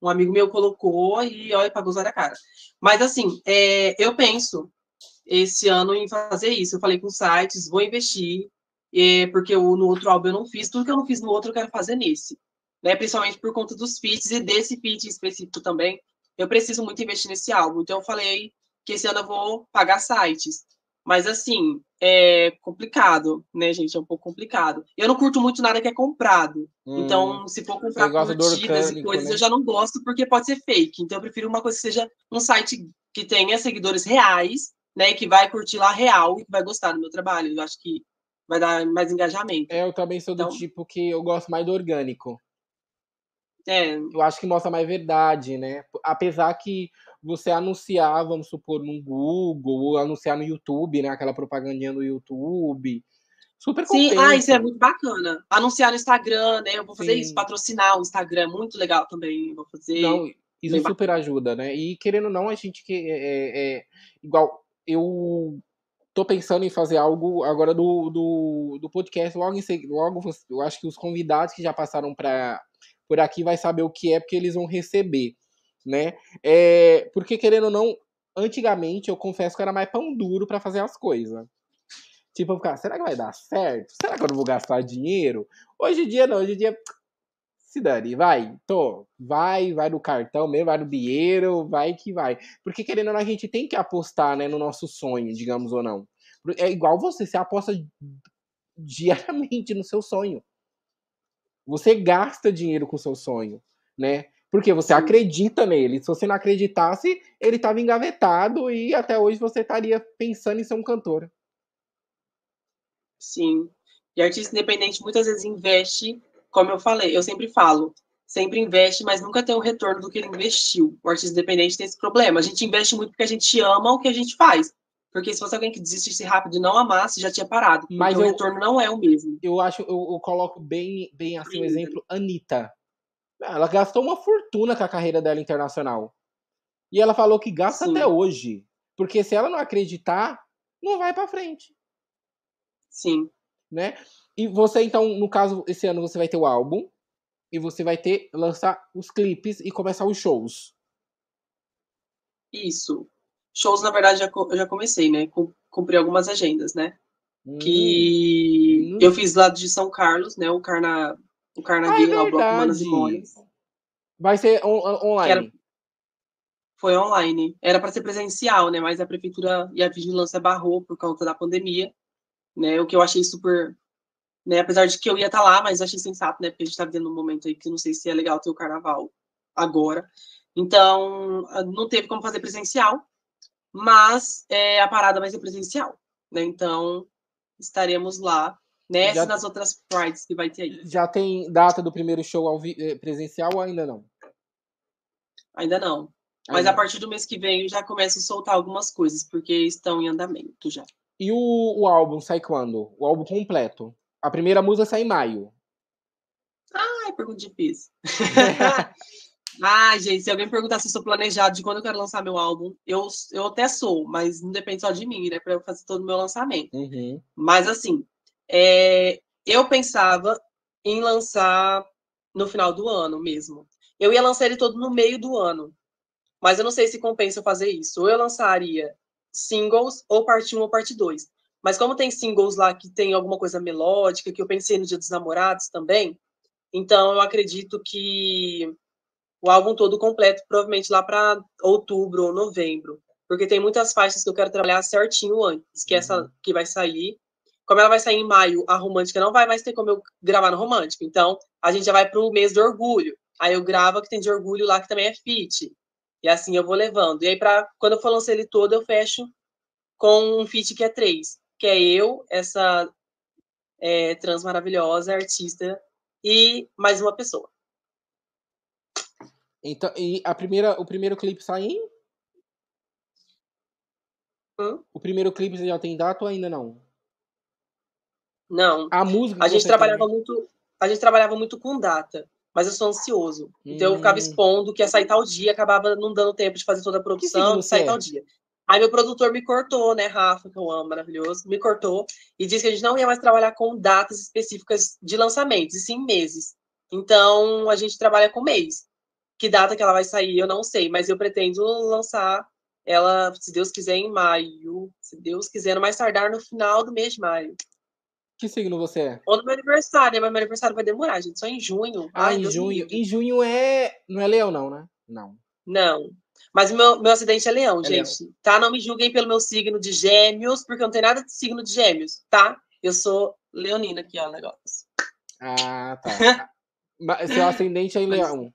Um amigo meu colocou e olha, pagou usar a cara. Mas assim, é, eu penso esse ano em fazer isso. Eu falei com sites, vou investir, é, porque eu, no outro álbum eu não fiz. Tudo que eu não fiz no outro eu quero fazer nesse. Né? Principalmente por conta dos feats e desse feat específico também eu preciso muito investir nesse álbum. Então eu falei que esse ano eu vou pagar sites. Mas assim, é complicado, né, gente? É um pouco complicado. Eu não curto muito nada que é comprado. Hum, então, se for comprar curtidas e coisas, né? eu já não gosto porque pode ser fake. Então, eu prefiro uma coisa que seja um site que tenha seguidores reais, né? Que vai curtir lá real e que vai gostar do meu trabalho. Eu acho que vai dar mais engajamento. É, eu também sou do então, tipo que eu gosto mais do orgânico. É. Eu acho que mostra mais verdade, né? Apesar que você anunciar, vamos supor, no Google, ou anunciar no YouTube, né? Aquela propagandinha no YouTube. Super Sim, ah, isso é muito bacana. Anunciar no Instagram, né? Eu vou fazer Sim. isso, patrocinar o Instagram, muito legal também. Vou fazer. Não, isso super bacana. ajuda, né? E querendo ou não, a gente que é, é, é, igual eu tô pensando em fazer algo agora do, do, do podcast logo em logo eu acho que os convidados que já passaram para por aqui vai saber o que é porque eles vão receber né? É, porque, querendo ou não, antigamente eu confesso que era mais pão duro para fazer as coisas. Tipo, eu ficava, será que vai dar certo? Será que eu não vou gastar dinheiro? Hoje em dia não, hoje em dia. Se dane, vai, tô, vai, vai no cartão mesmo, vai no dinheiro, vai que vai. Porque querendo ou não, a gente tem que apostar, né, no nosso sonho, digamos ou não. É igual você, você aposta diariamente no seu sonho. Você gasta dinheiro com o seu sonho, né? Porque você acredita nele. Se você não acreditasse, ele estava engavetado e até hoje você estaria pensando em ser um cantor. Sim. E artista independente muitas vezes investe, como eu falei, eu sempre falo, sempre investe, mas nunca tem o retorno do que ele investiu. O artista independente tem esse problema. A gente investe muito porque a gente ama o que a gente faz. Porque se fosse alguém que desistisse rápido e não amasse, já tinha parado. Mas o retorno não é o mesmo. Eu acho, eu, eu coloco bem, bem assim o um exemplo, Anitta. Ela gastou uma fortuna com a carreira dela internacional. E ela falou que gasta Sim. até hoje. Porque se ela não acreditar, não vai para frente. Sim. Né? E você, então, no caso, esse ano você vai ter o álbum. E você vai ter, lançar os clipes e começar os shows. Isso. Shows, na verdade, já, eu já comecei, né? Cumpri algumas agendas, né? Hum. Que hum. eu fiz lá de São Carlos, né? O Carna o Carnegie, ah, é o Bloco Manas e Mones. Vai ser on online. Era... Foi online. Era para ser presencial, né? Mas a prefeitura e a vigilância barrou por conta da pandemia, né? O que eu achei super, né? Apesar de que eu ia estar tá lá, mas achei sensato, né? Porque a gente está vivendo um momento aí que não sei se é legal ter o carnaval agora. Então, não teve como fazer presencial, mas é, a parada vai ser presencial, né? Então, estaremos lá Nessa já, nas outras Prides que vai ter aí. Já tem data do primeiro show eh, presencial ou ainda não? Ainda não. Mas ainda. a partir do mês que vem já começo a soltar algumas coisas, porque estão em andamento já. E o, o álbum sai quando? O álbum completo? A primeira música sai em maio. Ai, pergunta difícil. Ai, gente, se alguém perguntar se eu sou planejado de quando eu quero lançar meu álbum, eu, eu até sou, mas não depende só de mim, né? Pra eu fazer todo o meu lançamento. Uhum. Mas assim, é, eu pensava em lançar no final do ano mesmo. Eu ia lançar ele todo no meio do ano, mas eu não sei se compensa fazer isso. Ou eu lançaria singles, ou parte 1 ou parte 2. Mas como tem singles lá que tem alguma coisa melódica, que eu pensei no Dia dos Namorados também, então eu acredito que o álbum todo completo, provavelmente lá para outubro ou novembro, porque tem muitas faixas que eu quero trabalhar certinho antes, que uhum. essa que vai sair como ela vai sair em maio, a romântica não vai mais ter como eu gravar no romântico. Então, a gente já vai para o mês do orgulho. Aí eu gravo que tem de orgulho lá, que também é fit. E assim eu vou levando. E aí, pra, quando eu for lançar ele todo, eu fecho com um fit que é três. Que é eu, essa é, trans maravilhosa, artista, e mais uma pessoa. Então, e a primeira, o primeiro clipe sai em? Hum? O primeiro clipe já tem data ou ainda não? Não. A música. A gente trabalhava tem... muito. A gente trabalhava muito com data, mas eu sou ansioso. Hum. Então eu ficava hum. expondo que ia sair tal dia, acabava não dando tempo de fazer toda a produção, sair é? tal dia. Aí meu produtor me cortou, né, Rafa, que eu amo, maravilhoso, me cortou e disse que a gente não ia mais trabalhar com datas específicas de lançamentos, e sim meses. Então a gente trabalha com mês. Que data que ela vai sair, eu não sei, mas eu pretendo lançar ela, se Deus quiser, em maio. Se Deus quiser, no mais tardar no final do mês de maio. Que signo você é? Ou no meu aniversário, mas meu aniversário vai demorar, gente. Só em junho. Ah, Ai, em junho. Em junho é. Não é leão, não, né? Não. Não. Mas meu, meu acidente é leão, é gente. Leão. Tá? Não me julguem pelo meu signo de gêmeos, porque eu não tenho nada de signo de gêmeos, tá? Eu sou leonina aqui, ó, o negócio. Ah, tá. Mas seu ascendente é em leão.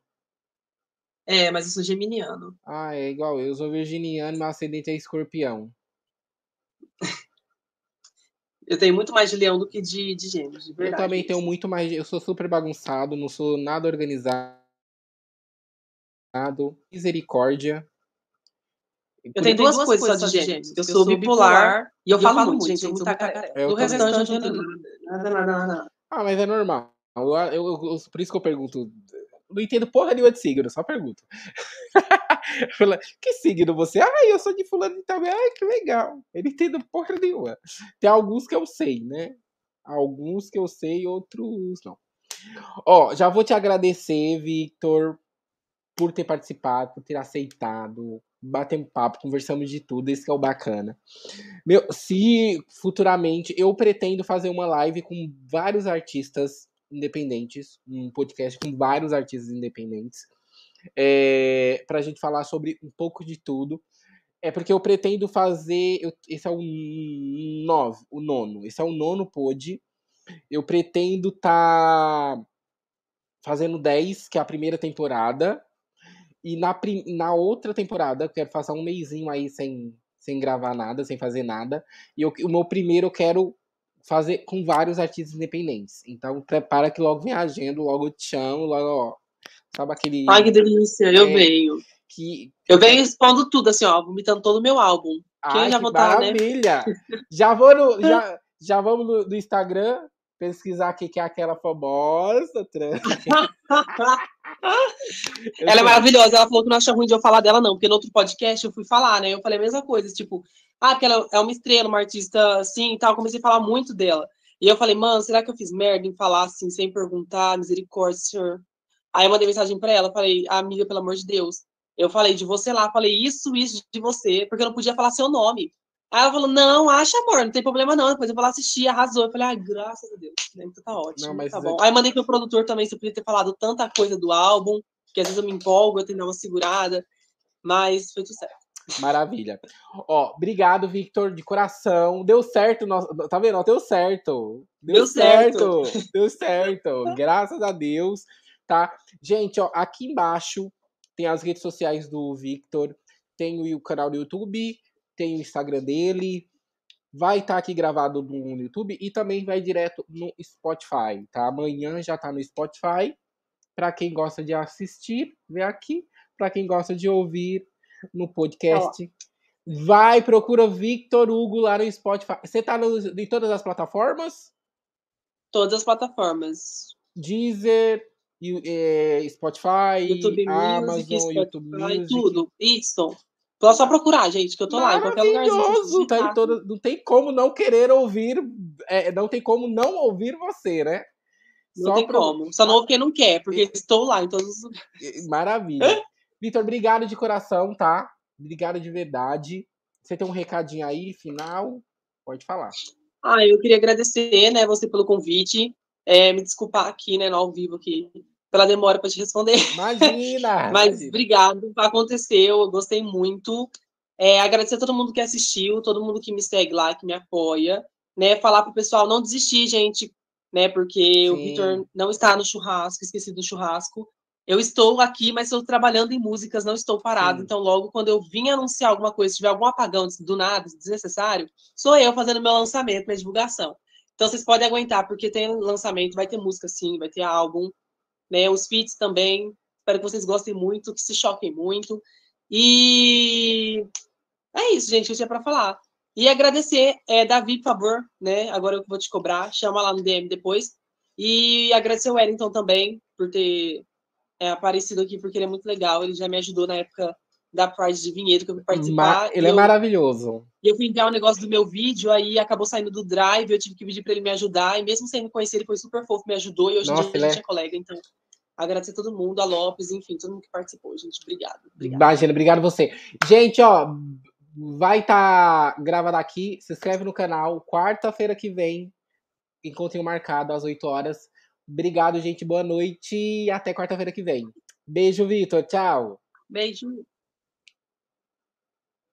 É, mas eu sou geminiano. Ah, é igual. Eu sou virginiano, meu ascendente é escorpião. eu tenho muito mais de leão do que de, de gêmeos, de verdade. Eu também tenho muito mais. Eu sou super bagunçado, não sou nada organizado. Misericórdia. Eu tenho duas, duas coisas, coisas só de gêmeos. Eu, sou bipolar, e eu, eu falo, falo muito, gente, eu sou tacaré. É, o restante eu não tenho nada, nada, nada. Ah, mas é normal. Eu, eu, por isso que eu pergunto. Não entendo porra nenhuma de signo, só pergunto. que signo você? Ah, eu sou de fulano de também. Ai, que legal. Eu não entendo porra nenhuma. Tem alguns que eu sei, né? Alguns que eu sei, outros não. Ó, já vou te agradecer, Victor, por ter participado, por ter aceitado batemos papo, conversamos de tudo, esse é o bacana. Meu, se futuramente eu pretendo fazer uma live com vários artistas independentes, um podcast com vários artistas independentes, é, para a gente falar sobre um pouco de tudo. É porque eu pretendo fazer. Eu, esse é o nove, o nono. Esse é o nono pod. Eu pretendo tá fazendo 10, que é a primeira temporada. E na, na outra temporada, eu quero passar um mêsinho aí sem, sem gravar nada, sem fazer nada. E eu, o meu primeiro eu quero fazer com vários artistas independentes. Então prepara que logo vem a agenda, logo te chamo, logo, ó. Sabe aquele. Ai, que delícia, é, eu venho. Que, eu venho expondo tudo, assim, ó, vomitando todo o meu álbum. Quem Ai, já que votar, né? maravilha! Né? Já vou no. Já, já vamos no, no Instagram, pesquisar o que é aquela famosa trans. ela é maravilhosa. Ela falou que não acha ruim de eu falar dela, não, porque no outro podcast eu fui falar, né? Eu falei a mesma coisa, tipo, ah, porque ela é uma estrela, uma artista assim e tal. comecei a falar muito dela. E eu falei, mano, será que eu fiz merda em falar assim, sem perguntar? Misericórdia, senhor. Aí eu mandei mensagem pra ela, falei, amiga, pelo amor de Deus. Eu falei de você lá, falei isso, isso de você, porque eu não podia falar seu nome. Aí ela falou, não, acha, amor, não tem problema não. Depois eu vou lá assistir, arrasou. Eu falei, ai, graças a Deus. Então tá ótimo, não, mas tá bom. É... Aí mandei pro produtor também, se eu podia ter falado tanta coisa do álbum, que às vezes eu me empolgo, eu tenho que dar uma segurada, mas foi tudo certo. Maravilha. Ó, obrigado, Victor, de coração. Deu certo, nosso... tá vendo? Deu certo. Deu, Deu certo. certo. Deu certo. Graças a Deus, tá? Gente, ó, aqui embaixo tem as redes sociais do Victor, tem o canal do YouTube, tem o Instagram dele, vai estar tá aqui gravado no YouTube e também vai direto no Spotify, tá? Amanhã já tá no Spotify. Para quem gosta de assistir, vem aqui. Para quem gosta de ouvir no podcast, vai procura Victor Hugo lá no Spotify. Você tá no, em todas as plataformas? Todas as plataformas. Deezer, é, Spotify, YouTube Amazon, Music, Spotify, YouTube Music. tudo. Isso. Só, só procurar, gente, que eu tô lá, em qualquer lugarzinho. Tá toda, não tem como não querer ouvir, é, não tem como não ouvir você, né? Não só tem pro... como. Só não ouve quem não quer, porque e... estou lá em todos os Maravilha. Vitor, obrigado de coração, tá? Obrigado de verdade. Você tem um recadinho aí, final? Pode falar. Ah, eu queria agradecer, né, você pelo convite. É, me desculpar aqui, né, no ao vivo aqui, pela demora para te responder. Imagina! Mas imagina. obrigado, aconteceu, eu gostei muito. É, agradecer a todo mundo que assistiu, todo mundo que me segue lá, que me apoia, né? Falar pro pessoal não desistir, gente, né? Porque Sim. o Vitor não está no churrasco, esqueci do churrasco. Eu estou aqui, mas estou trabalhando em músicas, não estou parado. Sim. Então, logo quando eu vim anunciar alguma coisa, se tiver algum apagão do nada, desnecessário, sou eu fazendo meu lançamento, minha divulgação. Então, vocês podem aguentar, porque tem lançamento, vai ter música sim, vai ter álbum, né? Os feats também. Espero que vocês gostem muito, que se choquem muito. E é isso, gente, que eu tinha para falar. E agradecer, é, Davi, por favor, né? Agora eu vou te cobrar, chama lá no DM depois. E agradecer o Wellington também por ter é, aparecido aqui, porque ele é muito legal. Ele já me ajudou na época da Pride de Vinhedo que eu fui participar. ele é eu, maravilhoso. E eu fui enviar um negócio do meu vídeo, aí acabou saindo do drive, eu tive que pedir para ele me ajudar, e mesmo sem me conhecer, ele foi super fofo, me ajudou, e hoje em dia a gente é... é colega, então agradecer a todo mundo, a Lopes, enfim, todo mundo que participou, gente. Obrigado. obrigado. Imagina, obrigado você. Gente, ó, vai estar tá gravado aqui. Se inscreve no canal. Quarta-feira que vem, encontrem marcado às 8 horas. Obrigado, gente. Boa noite e até quarta-feira que vem. Beijo, Vitor. Tchau. Beijo.